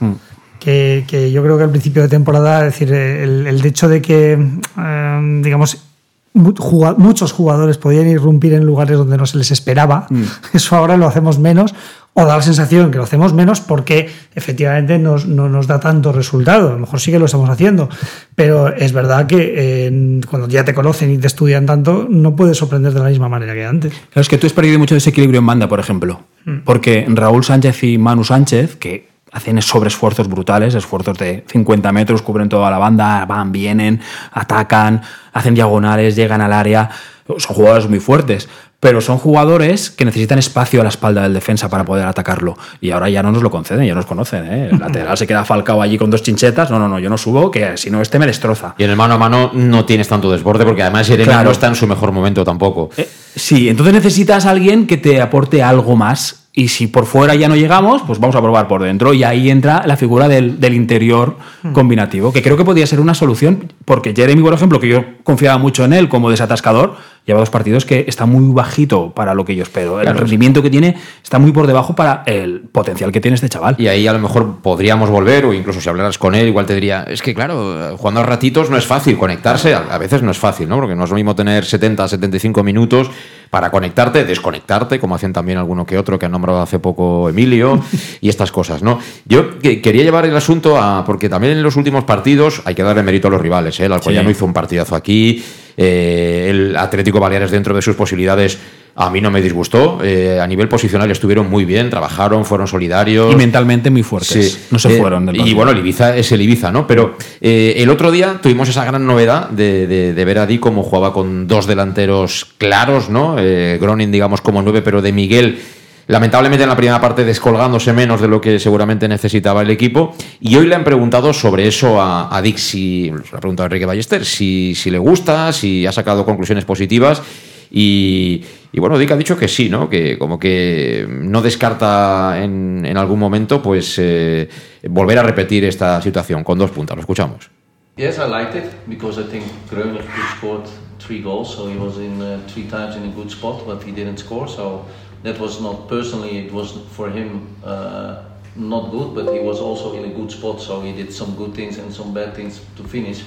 Que, que yo creo que al principio de temporada, es decir, el, el hecho de que, eh, digamos, muchos jugadores podían irrumpir en lugares donde no se les esperaba, eso ahora lo hacemos menos, o da la sensación que lo hacemos menos porque efectivamente nos- no nos da tanto resultado. A lo mejor sí que lo estamos haciendo, pero es verdad que eh, cuando ya te conocen y te estudian tanto, no puedes sorprender de la misma manera que antes. Claro, es que tú has perdido mucho desequilibrio en banda, por ejemplo. Mm. Porque Raúl Sánchez y Manu Sánchez, que hacen sobreesfuerzos brutales, esfuerzos de 50 metros, cubren toda la banda, van, vienen, atacan, hacen diagonales, llegan al área. Son jugadores muy fuertes, pero son jugadores que necesitan espacio a la espalda del defensa para poder atacarlo. Y ahora ya no nos lo conceden, ya nos conocen. ¿eh? El lateral se queda falcado allí con dos chinchetas. No, no, no, yo no subo, que si no, este me destroza. Y en el mano a mano no tienes tanto desborde, porque además Jeremy Claro. no está en su mejor momento tampoco. Sí, entonces necesitas a alguien que te aporte algo más. Y si por fuera ya no llegamos, pues vamos a probar por dentro. Y ahí entra la figura del, del interior combinativo, que creo que podría ser una solución, porque Jeremy, por ejemplo, que yo confiaba mucho en él como desatascador, lleva dos partidos que está muy bajito para lo que yo espero. El rendimiento que tiene está muy por debajo para el potencial que tiene este chaval. Y ahí a lo mejor podríamos volver, o incluso si hablaras con él, igual te diría, es que claro, jugando a ratitos no es fácil conectarse, a veces no es fácil, ¿no? Porque no es lo mismo tener 70, 75 minutos para conectarte, desconectarte, como hacen también alguno que otro que han nombrado hace poco Emilio, y estas cosas, ¿no? Yo que- quería llevar el asunto a, porque también en los últimos partidos hay que darle mérito a los rivales, ¿eh? El Alcoyano Sí. hizo un partidazo aquí, eh, el Atlético Baleares dentro de sus posibilidades a mí no me disgustó. eh, a nivel posicional estuvieron muy bien, trabajaron, fueron solidarios. Y mentalmente muy fuertes. No se Eh, fueron del Y bueno, el Ibiza es el Ibiza, ¿no? Pero eh, el otro día tuvimos esa gran novedad de, de- de ver a Di como jugaba con dos delanteros claros, ¿no? Gronin, digamos, como nueve, pero de Miguel. Lamentablemente en la primera parte descolgándose menos de lo que seguramente necesitaba el equipo. Y hoy le han preguntado sobre eso a, a Dick, si, lo ha preguntado a Enrique Ballester, si, si le gusta, si ha sacado conclusiones positivas. Y, y bueno, Dick ha dicho que sí, ¿no? Que como que no descarta en, en algún momento pues eh, volver a repetir esta situación con dos puntas. Lo escuchamos. Yes, I liked it because I think Groening scored three goals, so he was in uh, three times in a good spot, but he didn't score. So that was not personally, it was for him uh, not good, but he was also in a good spot, so he did some good things and some bad things to finish.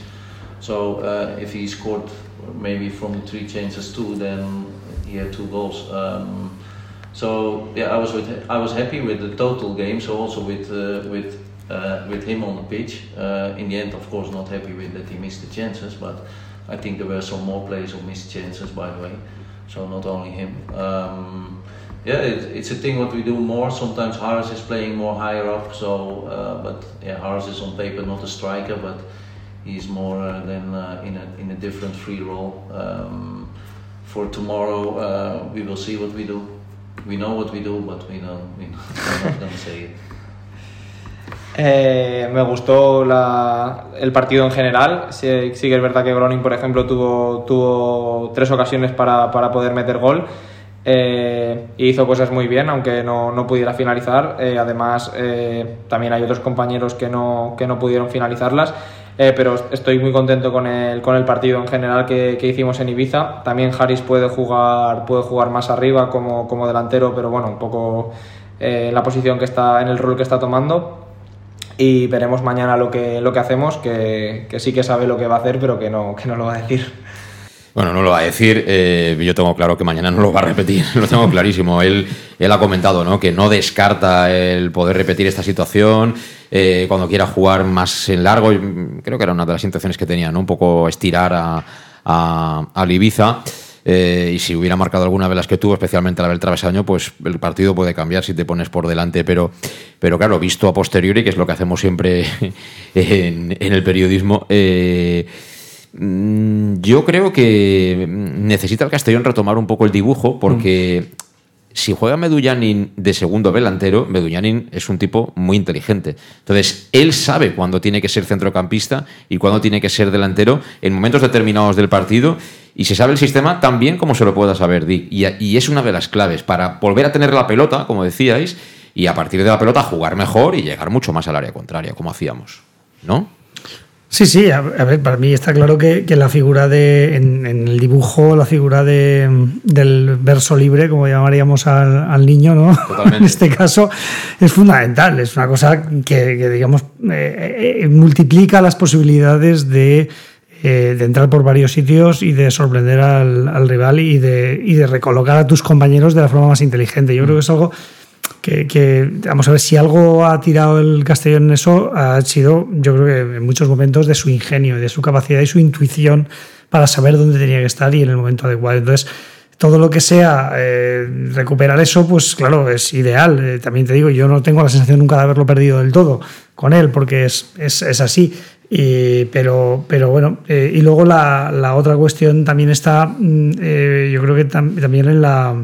So uh, if he scored maybe from three chances too, then he had two goals. Um, so yeah, I was with I was happy with the total game. So also with uh, with uh, with him on the pitch. Uh, in the end, of course, not happy with that he missed the chances, but I think there were some more players who missed chances, by the way. So not only him. Um, yeah, it, it's a thing what we do more. Sometimes Harris is playing more higher up. So, uh, but yeah, Harris is on paper not a striker, but he's more uh, than uh, in a in a different free role. Um, for tomorrow, uh, we will see what we do. We know what we do, but we don't. We, not say it. Eh, me gustó la- el partido en general. Sí, sí que es verdad que Groning, por ejemplo, tuvo, tuvo tres ocasiones para, para poder meter gol. Eh, hizo cosas muy bien, aunque no, no pudiera finalizar. Eh, además, eh, también hay otros compañeros que no, que no pudieron finalizarlas. Eh, pero estoy muy contento con el, con el partido en general que, que hicimos en Ibiza. También Harris puede jugar, puede jugar más arriba como, como delantero, pero bueno, un poco eh, en la posición que está, en el rol que está tomando y veremos mañana lo que, lo que hacemos, que, que sí que sabe lo que va a hacer, pero que no, que no lo va a decir. Bueno, no lo va a decir. eh, yo tengo claro que mañana no lo va a repetir. Lo tengo clarísimo. Él, él ha comentado ¿no? que no descarta el poder repetir esta situación eh, cuando quiera jugar más en largo. Creo que era una de las intenciones que tenía, ¿no? Un poco estirar a, a, Ibiza. Eh, y si hubiera marcado alguna de las que tuvo, especialmente la del travesaño, pues el partido puede cambiar si te pones por delante. Pero, pero claro, visto a posteriori, que es lo que hacemos siempre en, el periodismo, mm, yo creo que necesita el Castellón retomar un poco el dibujo, porque si juega Medullanin de segundo delantero, Medullanin es un tipo muy inteligente. Entonces, él sabe cuándo tiene que ser centrocampista y cuándo tiene que ser delantero en momentos determinados del partido y se sabe el sistema tan bien como se lo pueda saber Dick. Y es una de las claves para volver a tener la pelota, como decíais, y a partir de la pelota jugar mejor y llegar mucho más al área contraria, como hacíamos. ¿No? Sí, sí, a, a ver, para mí está claro que, que la figura de, en, en, el dibujo, la figura de, del verso libre, como llamaríamos al, al niño, ¿no? en este caso, es fundamental, es una cosa que, que digamos, eh, eh, multiplica las posibilidades de, eh, de, entrar por varios sitios y de sorprender al, al rival y de, y de recolocar a tus compañeros de la forma más inteligente. Yo creo que es algo que, que, vamos a ver si algo ha tirado el Castellón en eso ha sido yo creo que en muchos momentos de su ingenio de su capacidad y su intuición para saber dónde tenía que estar y en el momento adecuado. Entonces todo lo que sea eh, recuperar eso pues claro es ideal. Eh, también te digo yo no tengo la sensación nunca de haberlo perdido del todo con él porque es, es, es así. Y, pero, pero bueno, eh, y luego la, la, otra cuestión también está, mm, eh, yo creo que tam también en la,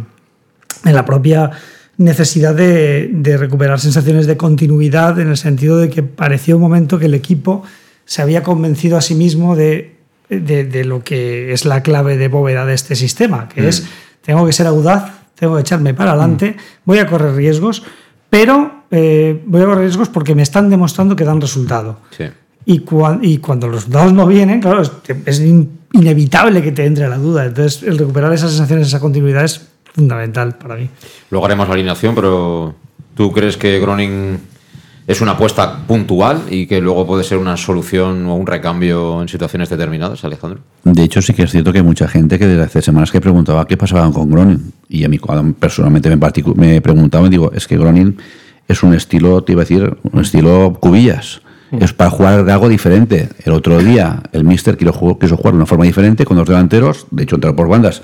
en la propia necesidad de, de, recuperar sensaciones de continuidad en el sentido de que parecía un momento que el equipo se había convencido a sí mismo de, de, de lo que es la clave de bóveda de este sistema, que mm. es tengo que ser audaz, tengo que echarme para adelante, mm. voy a correr riesgos, pero eh, voy a correr riesgos porque me están demostrando que dan resultado. Sí. Y, cu y, cuando los dados no vienen, claro, es, es in inevitable que te entre la duda. Entonces, el recuperar esas sensaciones, esa continuidad es fundamental para mí. Luego haremos la alineación, pero ¿tú crees que Groning es una apuesta puntual y que luego puede ser una solución o un recambio en situaciones determinadas, Alejandro? De hecho, sí que es cierto que hay mucha gente que desde hace semanas que preguntaba qué pasaba con Groning. Y a mí personalmente me, me preguntaba, digo, es que Groning es un estilo, te iba a decir, un estilo cubillas es para jugar de algo diferente. El otro día el Mister quiso jugar, quiso jugar de una forma diferente con dos delanteros, de hecho entró por bandas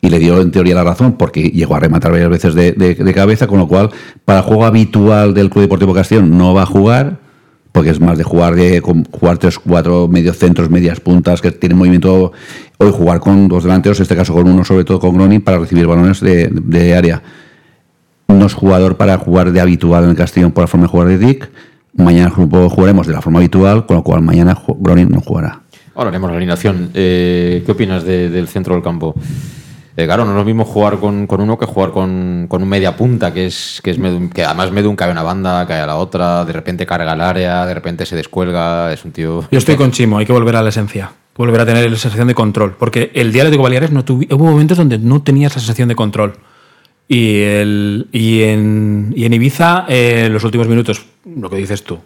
y le dio en teoría la razón porque llegó a rematar varias veces de, cabeza, con lo cual para el juego habitual del Club Deportivo Castellón no va a jugar porque es más de jugar de jugar tres, cuatro medios centros, medias puntas que tienen movimiento hoy jugar con dos delanteros, en este caso con uno sobre todo con Groning para recibir balones de, de área. No es jugador para jugar de habitual en el Castellón por la forma de jugar de Dick Mañana jugaremos de la forma habitual, con lo cual mañana Gronin no jugará. Ahora haremos la alineación. Eh, ¿Qué opinas de, del centro del campo? Eh, claro, no es lo mismo jugar con, con uno que jugar con, con, un media punta, que es que, es que además Medun cae a una banda, cae a la otra, de repente carga el área, de repente se descuelga, es un tío... Yo estoy con Chimo, hay que volver a la esencia, volver a tener la sensación de control, porque el día de Baleares no hubo momentos donde no tenías la sensación de control. Y, el, y, en, y en Ibiza, eh, los últimos minutos, lo que dices tú,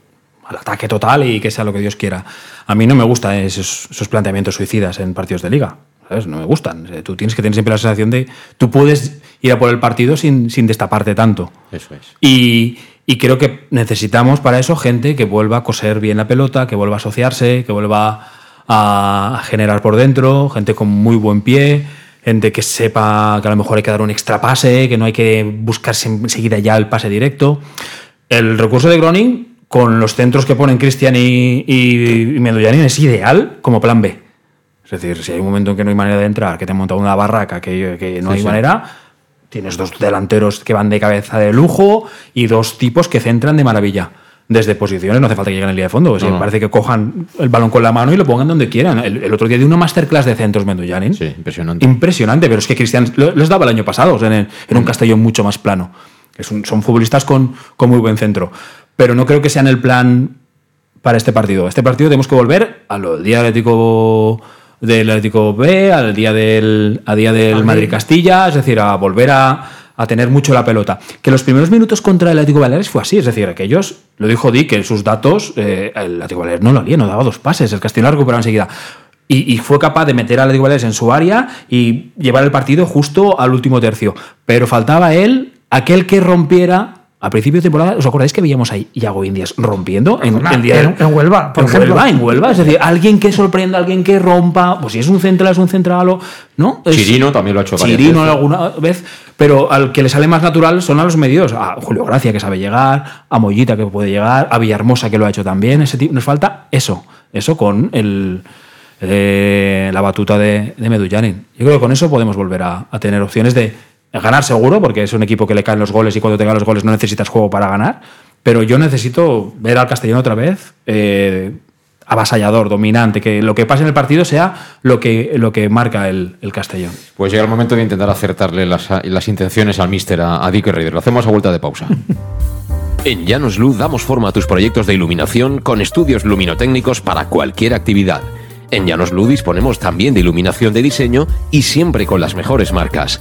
al ataque total y que sea lo que Dios quiera. A mí no me gustan esos, esos planteamientos suicidas en partidos de liga. ¿Sabes? No me gustan. Tú tienes que tener siempre la sensación de tú puedes ir a por el partido sin, sin destaparte tanto. Eso es. Y, y, creo que necesitamos para eso gente que vuelva a coser bien la pelota, que vuelva a asociarse, que vuelva a generar por dentro, gente con muy buen pie gente que sepa que a lo mejor hay que dar un extra pase, que no hay que buscarse enseguida ya el pase directo. El recurso de Groning, con los centros que ponen Cristian y, y, y Medullanin, es ideal como plan B. Es decir, si hay un momento en que no hay manera de entrar, que te han montado una barraca, que, que no sí, hay sí. manera, tienes dos delanteros que van de cabeza de lujo y dos tipos que centran de maravilla desde posiciones, no hace falta que lleguen en línea de fondo, no, no. parece que cojan el balón con la mano y lo pongan donde quieran. El, el otro día de una masterclass de centros Mendullanin. Sí, impresionante. Impresionante, pero es que Cristian les daba el año pasado, o sea, en, en, un Castellón mucho más plano. Es un, son futbolistas con, con muy buen centro. Pero no creo que sean el plan para este partido. Este partido tenemos que volver a lo del día Atlético del Atlético B, al día del, a día del Madrid Castilla, es decir, a volver a a tener mucho la pelota. Que los primeros minutos contra el Atlético Baleares fue así, es decir, aquellos, lo dijo Dick, que en sus datos, eh, el Atlético Baleares no lo haría, no daba dos pases, el Castellón lo recuperaba enseguida. Y, y, fue capaz de meter al Atlético Baleares en su área y llevar el partido justo al último tercio. Pero faltaba él, aquel que rompiera A principio de temporada, ¿os acordáis que veíamos ahí Iago Indias rompiendo en, el día en- en Huelva, por en ejemplo. Huelva, en Huelva. Es decir, alguien que sorprenda, alguien que rompa. Pues si es un central, es un central o. ¿No? Es- Chirino también lo ha hecho Chirino veces. alguna vez. Pero al que le sale más natural son a los medios. A Julio Gracia, que sabe llegar. A Mollita, que puede llegar. A Villahermosa, que lo ha hecho también. Ese tipo, nos falta eso. Eso con el. eh, la batuta de, de Medullanin. Yo creo que con eso podemos volver a, a tener opciones de ganar seguro, porque es un equipo que le caen los goles y cuando te caen los goles no necesitas juego para ganar. Pero yo necesito ver al Castellón otra vez eh, avasallador, dominante, que lo que pase en el partido sea lo que, lo que marca el, el Castellón. Pues llega el momento de intentar acertarle las, las intenciones al míster, a, a Dick Raider. Lo hacemos a vuelta de pausa. En Llanos Luz damos forma a tus proyectos de iluminación con estudios luminotécnicos para cualquier actividad. En Llanos Luz disponemos también de iluminación de diseño y siempre con las mejores marcas.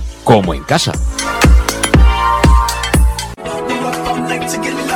como en casa.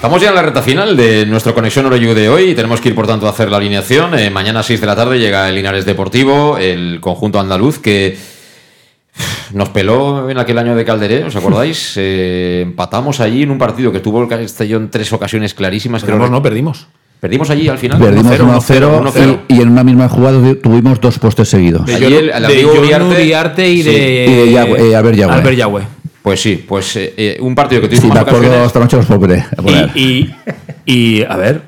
Estamos ya en la recta final de nuestro Conexión Oroyu de hoy y tenemos que ir por tanto a hacer la alineación. Eh, mañana a 6 de la tarde llega el Linares Deportivo, el conjunto andaluz que nos peló en aquel año de Calderé, ¿os acordáis? Eh, empatamos allí en un partido que tuvo el Castellón tres ocasiones clarísimas. creo Perdimos, no, perdimos. Perdimos allí al final. Perdimos 1-0, 1-0 y, y en una misma jugada tuvimos dos postes seguidos. Allí el, el de amigo John Uriarte- Uriarte y Sí. de, Y de Yagüe, eh, Albert Yagüe. Albert Yagüe. Pues sí, pues eh, eh, un partido que Si tuvimos me más acuerdo ocasiones. esta noche los poner. Y, y, y, a ver,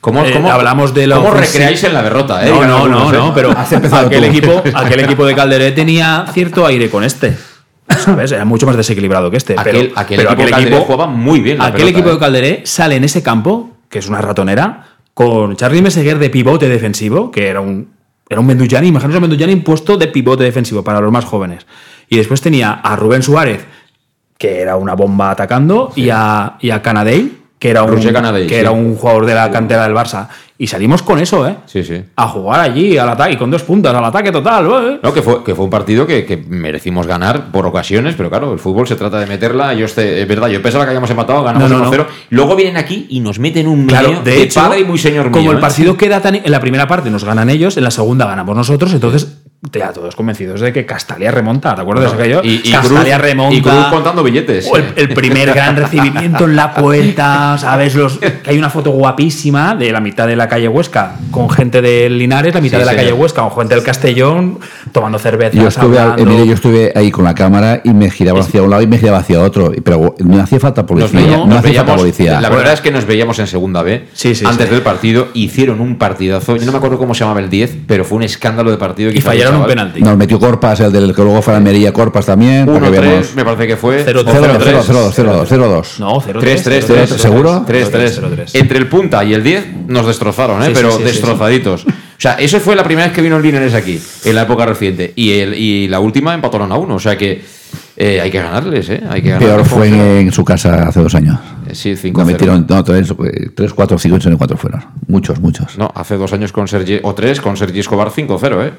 ¿Cómo, Eh, cómo- hablamos de la ¿Cómo recreáis en la derrota? eh? No, no, no, ¿eh? no, pero Has empezado aquel tú. equipo, aquel equipo de Calderé tenía cierto aire con este. ¿Sabes? Era mucho más desequilibrado que este. Aquel, pero, aquel pero equipo jugaba muy bien la aquel pelota, equipo eh. de Calderé sale en ese campo, que es una ratonera, con Charlie Meseguer de pivote defensivo, que era un, era un Mendullani, imaginaos a Mendullani puesto de pivote defensivo para los más jóvenes. Y después tenía a Rubén Suárez, que era una bomba atacando, y a, y a que era un, que sí. era un jugador de la cantera del Barça. Y salimos con eso, ¿eh? Sí, sí. A jugar allí, al ataque, con dos puntas, al ataque total. ¿eh? No, que fue, que fue un partido que, que merecimos ganar por ocasiones, pero claro, el fútbol se trata de meterla. Yo este, es verdad, yo pensaba que habíamos empatado, ganamos No, no, 1-0. no. Luego vienen aquí y nos meten un Claro, de hecho, padre y muy señor mío. como el ¿eh? partido queda tan. En la primera parte nos ganan ellos, en la segunda ganamos nosotros, entonces ya todos convencidos de que Castalia remonta, ¿te acuerdas de aquello? Y, y Castalia Cruz, remonta. y Cruz contando billetes. O el, el primer gran recibimiento en la puerta, ¿sabes? Los, que hay una foto guapísima de la mitad de la calle Huesca con gente del Linares, la mitad Sí, de la señor. calle Huesca con gente del Castellón, tomando cervezas. Yo estuve, al-. Emilio, yo estuve ahí con la cámara y me giraba hacia un lado y me giraba hacia otro. Pero no hacía falta policía. no hacía falta policía. la verdad es que nos veíamos en segunda B Sí, sí, antes sí. del partido. Hicieron un partidazo. Yo no me acuerdo cómo se llamaba el 10, pero fue un escándalo de partido. que Y hizo fallaron un penalti. Nos metió Corpas, el del que luego fue a Almería, Corpas también. para que 1-3, veamos. me parece que fue. 0-3. 0-2, 0-2, 0-2, 0-2. No, 0-3. 3-3, 0-3, 3 ¿seguro? 3-3. 0-3. Entre el punta y el 10 nos destrozaron, ¿eh? Pero destrozaditos. O sea, eso fue la primera vez que vino el Linares aquí, en la época reciente. Y, el, y la última empataron a uno. O sea que eh, hay que ganarles, ¿eh? Hay que Peor ganarles. fue en, en su casa hace dos años. Eh, Sí, Nos 5-0. metieron, no, tres, tres, cuatro, cinco, ocho, cuatro fueron. Muchos, muchos. No, hace dos años con Sergi, o tres, con Sergi Escobar 5-0, ¿eh?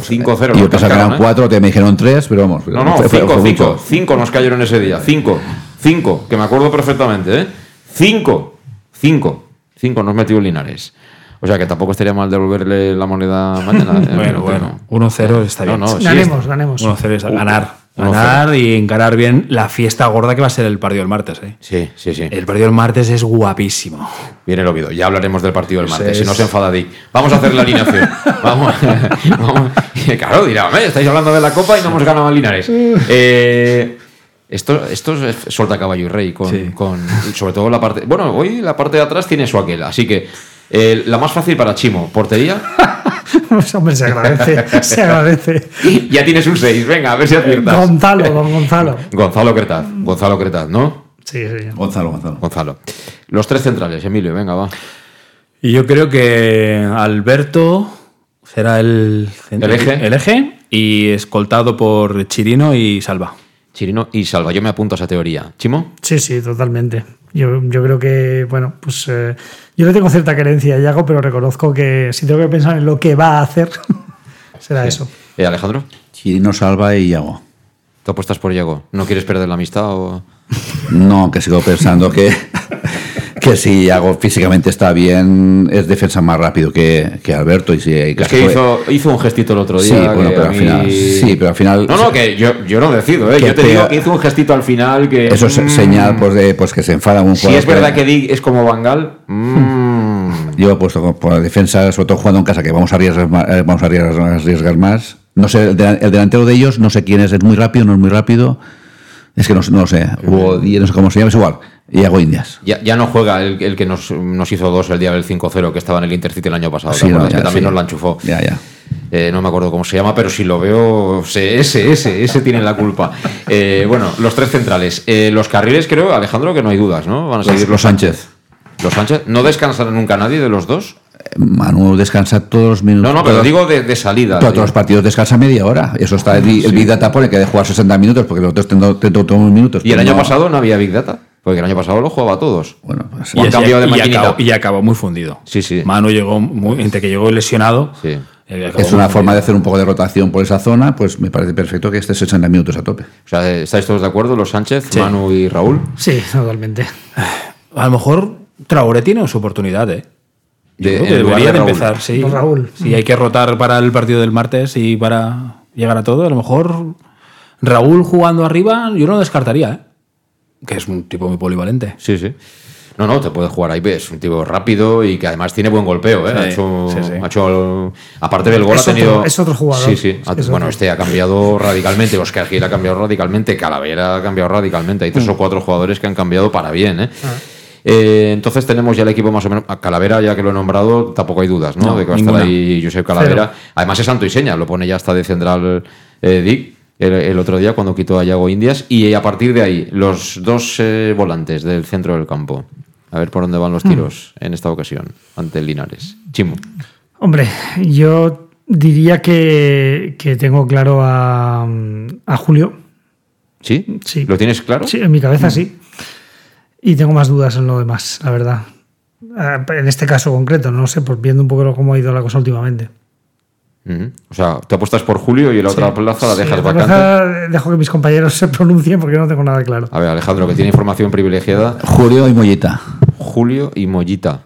5-0. y nos yo pensaba que cascaron, eran ¿eh? cuatro, te me dijeron tres, pero vamos. No, no, fue- fue- 5, fue 5. mucho. 5 nos cayeron ese día. 5. 5, que me acuerdo perfectamente, ¿eh? 5. 5. 5 nos metió el Linares. O sea que tampoco estaría mal devolverle la moneda mañana. ¿eh? Bueno, Pero bueno, 1-0 está No, bien. no, sí, ganemos, ganemos. 1-0 es ganar. 1-0. Ganar y encarar bien la fiesta gorda que va a ser el partido del martes. ¿eh? Sí, sí, sí. El partido del martes es guapísimo. Viene el Oviedo. Ya hablaremos del partido del martes. Si no se enfada Dick. Vamos a hacer la alineación. vamos, vamos. Claro, dirá, "Hombre, estáis hablando de la Copa y no hemos ganado al Linares. Eh, esto, esto es suelta caballo y rey. Con, Sí. con- sobre todo la parte. Bueno, hoy la parte de atrás tiene su aquel. Así que eh, la más fácil para Chimo. Portería. Pues, hombre, se agradece, se agradece. ya tienes un 6. Venga, a ver si aciertas. Gonzalo, don Gonzalo. Gonzalo Cretaz. Gonzalo Cretaz, ¿no? Sí, sí. Gonzalo, Gonzalo. Gonzalo. Los tres centrales, Emilio, venga, va. Y yo creo que Alberto será el, ¿El eje? el eje y escoltado por Chirino y Salva. Chirino y Salva, yo me apunto a esa teoría. ¿Chimo? Sí, sí, totalmente. Yo, yo creo que, bueno, pues eh, yo le tengo cierta querencia a Yago, pero reconozco que si tengo que pensar en lo que va a hacer, será eso. Eh, Alejandro, Chirino, Salva y Yago. ¿tú apuestas por Iago? ¿No quieres perder la amistad o...? No, que sigo pensando que, que si Yago físicamente está bien, es defensa más rápido que, que Alberto. Y si hay Es que hizo, hizo un gestito el otro Sí, día. bueno, que pero a al mí- final. Sí, pero al final. No, no, que yo, yo no decido, ¿eh? Yo te digo que hizo un gestito al final que... Eso es mm, señal pues, de, pues que se enfada un Si jugador. es verdad que Dick es como Bangal... mm, Yo he puesto por la defensa, sobre todo jugando en casa, que vamos a arriesgar más. eh, vamos a arriesgar, más. No sé, el delantero de ellos, no sé quién es, es muy rápido, no es muy rápido. Es que no, no lo sé. No sé cómo se llama, es igual. Y hago indias. ya, ya no juega el, el que nos, nos hizo dos el día del 5-0, que estaba en el Intercity el año pasado. ¿te Sí, no, acuerdas? ya, que también nos la enchufó. Ya, ya. Eh, no me acuerdo cómo se llama, pero si lo veo, sé, ese, ese, ese tiene la culpa. Eh, bueno, los tres centrales. Eh, los carriles, creo, Alejandro, que no hay dudas, ¿no? Van a seguir los, Sánchez. Los Sánchez. ¿No descansará nunca nadie de los dos? Manu descansa todos los minutos. No, no, pero todos- digo de, de salida. Todos los partidos descansa media hora. Eso está el, el Big Data pone que de jugar 60 minutos porque los otros tengo todos minutos. ¿Y el año no. pasado no había Big Data? Porque el año pasado lo jugaba a todos. Bueno, pues. Y- cambiado de y, maquinita. acabó, y acabó muy fundido. Sí, sí. Manu llegó, muy, entre que llegó lesionado. Sí. eh, Es una forma de hacer un poco de rotación por esa zona, pues me parece perfecto que esté 60 minutos a tope. O sea, ¿estáis todos de acuerdo? Los Sánchez, Sí. Manu y Raúl. Sí, totalmente. A lo mejor Traoré tiene su oportunidad, ¿eh? Yo creo que debería de Raúl. empezar, sí. Raúl. Si hay que rotar para el partido del martes y para llegar a todo, a lo mejor Raúl jugando arriba, yo no lo descartaría, ¿eh? Que es un tipo muy polivalente. Sí, sí. No, no, te puede jugar ahí. Es un tipo rápido y que además tiene buen golpeo. ¿eh? Sí, ha hecho, sí, sí. ha hecho- aparte del gol Es ha tenido. otro- es otro jugador. Sí, sí. Ha- Es bueno, otro. este ha cambiado radicalmente. Oscar Gil ha cambiado radicalmente. Calavera ha cambiado radicalmente. Hay tres Mm. o cuatro jugadores que han cambiado para bien. ¿eh? Ah. Eh, entonces tenemos ya el equipo más o menos. a Calavera, ya que lo he nombrado, tampoco hay dudas, ¿no? No, de que va a estar ahí Josep Calavera. Cero. Además es santo y seña, lo pone ya hasta de central eh, Dick el, el otro día cuando quitó a Yago Indias. Y a partir de ahí, los dos eh, volantes del centro del campo. A ver por dónde van Hmm. los tiros en esta ocasión ante el Linares. Chimo. Hombre, yo diría que, que tengo claro a, a Julio. ¿Sí? Sí. ¿Lo tienes claro? Sí, en mi cabeza sí. Y tengo más dudas en lo demás, la verdad. Ah, En este caso concreto, no sé, pues viendo un poco cómo ha ido la cosa últimamente. O sea, te apuestas por Julio y la otra plaza la Sí, dejas otra vacante. plaza dejo que mis compañeros se pronuncien porque no tengo nada claro. A ver, Alejandro, que tiene información privilegiada. Julio y Mollita. Julio y Mollita.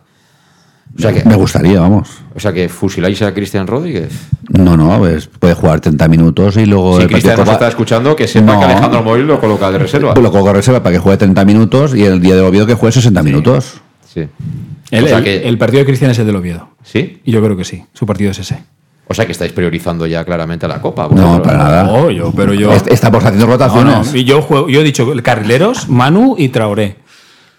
O sea que, Me gustaría, vamos. o sea que fusiláis a Cristian Rodríguez. No, no, pues puede jugar 30 minutos y luego. Si el Cristian nos está escuchando, que sepa No. que Alejandro Moil lo coloca de reserva. Lo cojo reserva para que juegue 30 minutos y el día de Oviedo que juegue 60 minutos. Sí. El, o sea el- que, el partido de Cristian es el del Oviedo. ¿Sí? Y yo creo que sí. Su partido es ese. O sea que estáis priorizando ya claramente la Copa. No, para nada. No, yo, pero yo. Est- Estamos haciendo No, rotaciones. no, y yo, juego, yo he dicho carrileros, Manu y Traoré.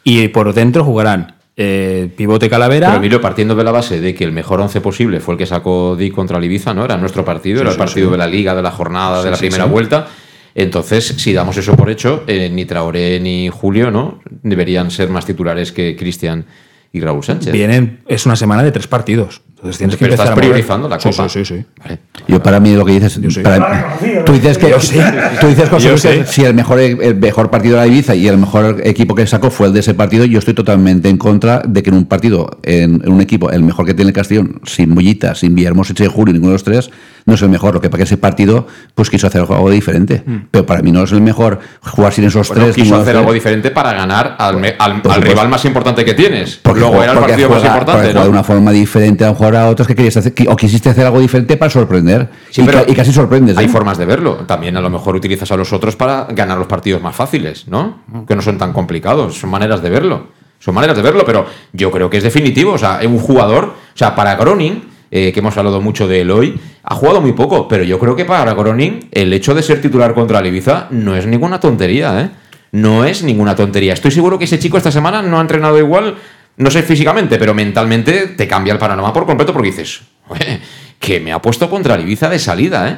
Y por dentro jugarán eh, pivote Calavera. Pero Emilio, partiendo de la base de que el mejor once posible fue el que sacó Dick contra el Ibiza, ¿no? Era nuestro partido, Sí, era el sí, partido sí. de la Liga, de la jornada, de la primera vuelta. Entonces, si damos eso por hecho, eh, ni Traoré ni Julio, ¿no? Deberían ser más titulares que Cristian y Raúl Sánchez. Vienen, es una semana de tres partidos. Entonces tienes que Pero empezar estás a priorizando la Sí, Copa. Sí, sí, sí. Vale. Yo para mí lo que dices, para- tú dices que Yo sí. tú dices José Yo Luis, sí. si el mejor el mejor partido de la Ibiza y el mejor equipo que sacó fue el de ese partido, yo estoy totalmente en contra de que en un partido en, en un equipo el mejor que tiene el Castellón sin Mollita, sin Villahermosa y Julio, ninguno de los tres no es el mejor, lo que para que ese partido pues quiso hacer algo diferente, pero para mí no es el mejor jugar sin esos Mm. Bueno, tres. quiso hacer tres. algo diferente para ganar al, me- al- al rival más importante que tienes. Porque Luego era el partido juega- más importante, juega de ¿no? una forma diferente a jugar a otros que querías hacer, o quisiste hacer algo diferente para sorprender. Sí, y, pero ca- y casi sorprendes. Hay ¿eh? formas de verlo. También a lo mejor utilizas a los otros para ganar los partidos más fáciles, ¿no? Que no son tan complicados. Son maneras de verlo. Son maneras de verlo, pero yo creo que es definitivo. O sea, un jugador, o sea, para Groning, eh, que hemos hablado mucho de él hoy, ha jugado muy poco, pero yo creo que para Groning el hecho de ser titular contra el Ibiza no es ninguna tontería, ¿eh? No es ninguna tontería. Estoy seguro que ese chico esta semana no ha entrenado igual, no sé físicamente, pero mentalmente te cambia el panorama por completo porque dices, "Oye, que me ha puesto contra el Ibiza de salida, ¿eh?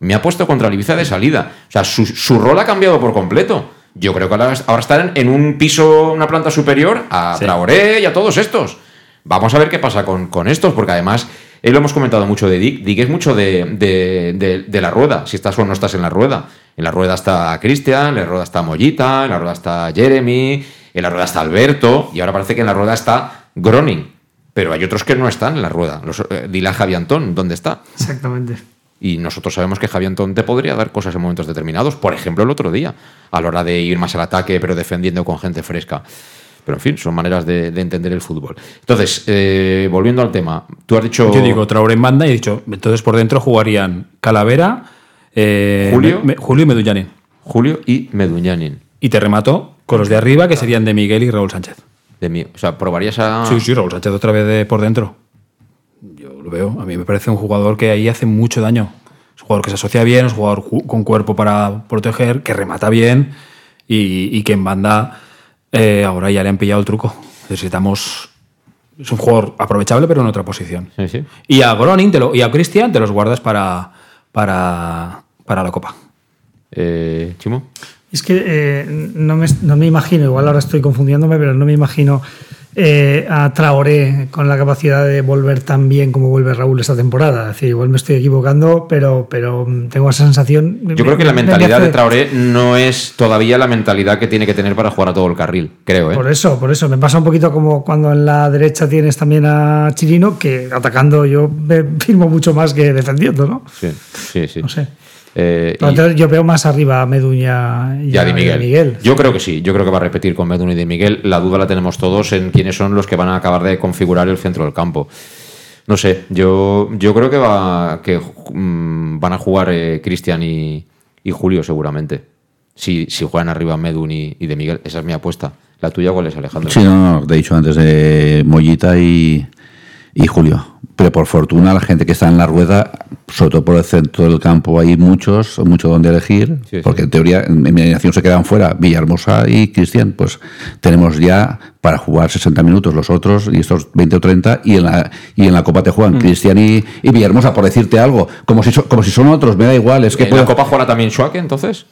Me ha puesto contra el Ibiza de salida. O sea, su, su rol ha cambiado por completo. Yo creo que ahora, ahora están en un piso, una planta superior a Sí. Traoré y a todos estos. Vamos a ver qué pasa con, con estos, porque además eh, lo hemos comentado mucho de Dick. Dick es mucho de, de- de- de la rueda, si estás o no estás en la rueda. En la rueda está Cristian, en la rueda está Mollita, en la rueda está Jeremy, en la rueda está Alberto, y ahora parece que en la rueda está Groning. Pero hay otros que no están en la rueda. Los, eh, dile a Javi Antón, ¿dónde está? Exactamente. Y nosotros sabemos que Javi Antón te podría dar cosas en momentos determinados. Por ejemplo, el otro día, a la hora de ir más al ataque, pero defendiendo con gente fresca. Pero en fin, son maneras de, de entender el fútbol. Entonces, eh, volviendo al tema, tú has dicho. Yo digo Traoré en banda y he dicho, entonces por dentro jugarían Calavera, eh, Julio. Me- me- Julio y Medullanin. Julio y Meduñanin. Y te remató con los de arriba, que serían de Miguel y Raúl Sánchez. De mí. O sea, probarías a. Sí, sí, Raúl Sánchez otra vez de por dentro. Yo lo veo. A mí me parece un jugador que ahí hace mucho daño. Es un jugador que se asocia bien, es un jugador ju- con cuerpo para proteger, que remata bien y, y que en banda eh, ahora ya le han pillado el truco. Necesitamos. Es un jugador aprovechable, pero en otra posición. Sí, sí. Y a Groning te lo- y a Cristian te los guardas para, para, para la Copa. Eh, Chimo. Es que eh, no, me, no me imagino, igual ahora estoy confundiéndome, pero no me imagino eh, a Traoré con la capacidad de volver tan bien como vuelve Raúl esta temporada. Es decir, igual me estoy equivocando, pero, pero mm, tengo esa sensación. Yo creo que la me- me mentalidad de Traoré no es todavía la mentalidad que tiene que tener para jugar a todo el carril, creo, ¿eh? Por eso, por eso. Me pasa un poquito como cuando en la derecha tienes también a Chirino, que atacando yo me firmo mucho más que defendiendo, ¿no? Sí, sí, sí. No sé. Eh, y- entonces yo veo más arriba a Meduña y Ya a Di Miguel. Miguel. Yo creo que sí, yo creo que va a repetir con Medun y Di Miguel. La duda la tenemos todos en quiénes son los que van a acabar de configurar el centro del campo. No sé, yo, yo creo que, va, que mm, van a jugar eh, Cristian y, y Julio seguramente. Si, si juegan arriba Medun y, y De Miguel, esa es mi apuesta. ¿La tuya cuál es, Alejandro? Sí, no, no, te he dicho antes de Mollita y, y Julio. Pero por fortuna, la gente que está en la rueda, sobre todo por el centro del campo, hay muchos, mucho donde elegir. Sí, sí. porque en teoría, en mi alineación se quedan fuera Villahermosa y Cristian. Pues tenemos ya para jugar 60 minutos los otros y estos 20 o 30. Y en la, y en la Copa te juegan Cristian y, y Villahermosa, por decirte algo. Como si, so- como si son otros, me da igual. Es que ¿En puedo- la Copa jugará también Schwake entonces?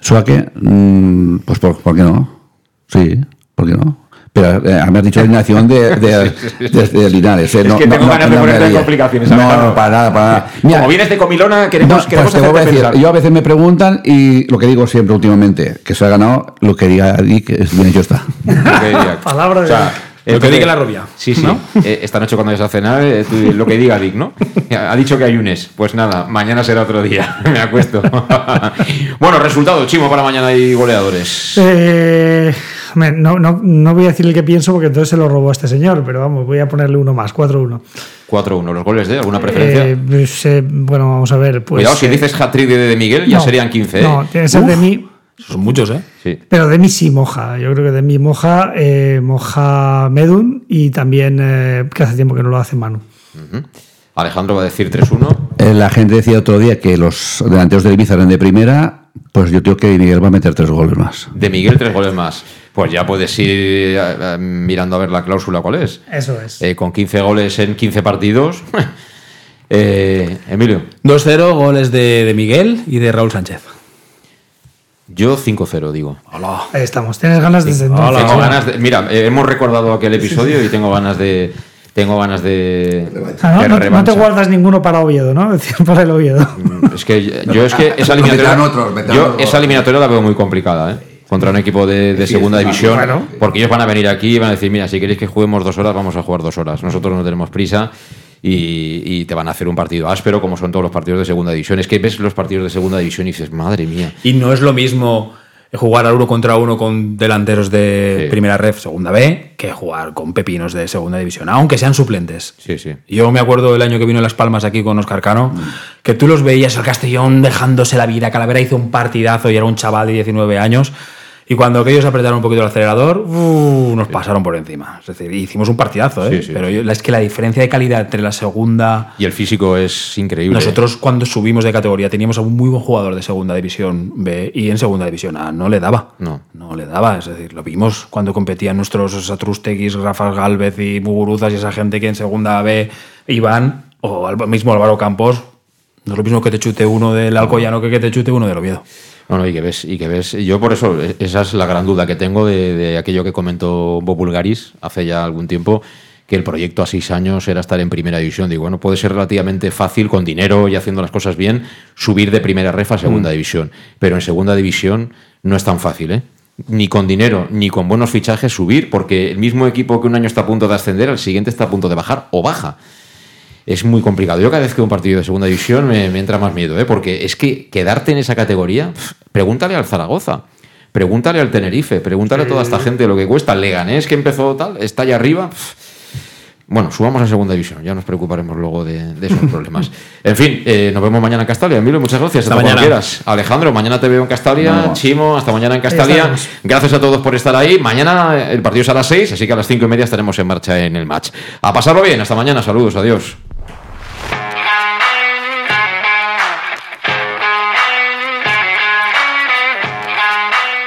Suaque, mm, pues por, ¿por qué no? Sí, ¿por qué no? Pero eh, me has dicho alineación de, de, de- de Linares. eh, Es no- que tengo no- ganas de no me ponerte complicaciones, No, para nada, para nada. Mira, Como vienes de Comilona, queremos, no, queremos pues te voy a hacerte decir, pensar. yo a veces me preguntan y lo que digo siempre últimamente, que se ha ganado lo que diga Dick, es bien hecho está. Lo que diga. Palabra de- O sea, Lo que diga la rubia, Sí, sí. ¿no? Eh, esta noche cuando vayas a cenar, eh, tú- lo que diga Dick, ¿no? Ha dicho que hay unes. Pues nada, mañana será otro día. Me acuesto. bueno, resultado, Chimo, para mañana hay goleadores. Eh, no, no, no voy a decir el que pienso porque entonces se lo robó a este señor, pero vamos, voy a ponerle uno más, 4-1. 4-1. ¿Los goles de alguna preferencia? Eh, pues, eh, bueno, vamos a ver. Pues, Cuidado, si eh, dices hat-trick de, de Miguel, ya no, serían 15, ¿eh? No, tiene que ser de mí, Son muchos, ¿eh? Sí. pero de mí sí moja. Yo creo que de mí moja, eh, moja Medun y también eh, que hace tiempo que no lo hace Manu. Alejandro va a decir 3-1. Eh, La gente decía otro día que los delanteros del Ibiza eran de primera, pues yo creo que Miguel va a meter tres goles más. De Miguel, tres goles más. Pues ya puedes ir eh, eh, mirando a ver la cláusula cuál es. Eso es. Eh, con 15 goles en 15 partidos. Eh, Emilio, 2-0, goles de, de Miguel y de Raúl Sánchez. yo 5-0 digo. Ahí estamos. Tienes ganas desde entonces. Tengo ganas de, mira, eh, hemos recordado aquel episodio y tengo ganas de tengo ganas de, Ah, no, de no- no te guardas ninguno para Oviedo, ¿no? Decir, para el Oviedo. Es que yo es que esa eliminatoria yo otros. esa eliminatoria la veo muy complicada, ¿eh? Contra un equipo de, de segunda división, Bueno. porque ellos van a venir aquí y van a decir, mira, si queréis que juguemos dos horas, vamos a jugar dos horas. Nosotros no tenemos prisa y, y te van a hacer un partido áspero, como son todos los partidos de segunda división. Es que ves los partidos de segunda división y dices, madre mía. Y no es lo mismo jugar al uno contra uno con delanteros de Sí. primera ref, segunda B, que jugar con pepinos de segunda división, aunque sean suplentes. Sí, sí. Yo me acuerdo el año que vino Las Palmas aquí con Oscar Cano, Mm. que tú los veías, el Castellón dejándose la vida, Calavera hizo un partidazo y era un chaval de 19 años. Y cuando aquellos apretaron un poquito el acelerador, uh, nos pasaron por encima. Es decir, hicimos un partidazo, ¿eh? Sí, sí. Pero yo- es que la diferencia de calidad entre la segunda Y el físico es increíble. nosotros cuando subimos de categoría teníamos a un muy buen jugador de segunda división B y en segunda división A no le daba. No. No le daba, es decir, lo vimos cuando competían nuestros Satrusteguis, Rafa Galvez y Muguruzas y esa gente que en segunda B iban, o mismo Álvaro Campos, no es lo mismo que te chute uno del Alcoyano que que te chute uno del Oviedo. No, no, y que ves, y que ves. Yo por eso, e- esa es la gran duda que tengo de, de aquello que comentó Bob Bulgaris hace ya algún tiempo, que el proyecto a seis años era estar en primera división. Digo, bueno, puede ser relativamente fácil con dinero y haciendo las cosas bien subir de primera ref a segunda Mm. división. Pero en segunda división no es tan fácil, ¿eh? Ni con dinero, ni con buenos fichajes subir, porque el mismo equipo que un año está a punto de ascender, al siguiente está a punto de bajar o baja. Es muy complicado. Yo cada vez que veo un partido de segunda división me, me entra más miedo, ¿eh? porque es que quedarte en esa categoría, pregúntale al Zaragoza. Pregúntale al Tenerife, pregúntale a toda esta gente lo que cuesta. El Leganés que empezó tal, está allá arriba. bueno, subamos a segunda división, ya nos preocuparemos luego de, de esos problemas. En fin, eh, nos vemos mañana en Castalia. Emilio, muchas gracias. Hasta mañana. quieras. Alejandro, mañana te veo en Castalia. Chimo, hasta mañana en Castalia. Gracias a todos por estar ahí. Mañana eh, el partido es a las 6, así que a las cinco y media estaremos en marcha en el match. A pasarlo bien, hasta mañana. Saludos, adiós.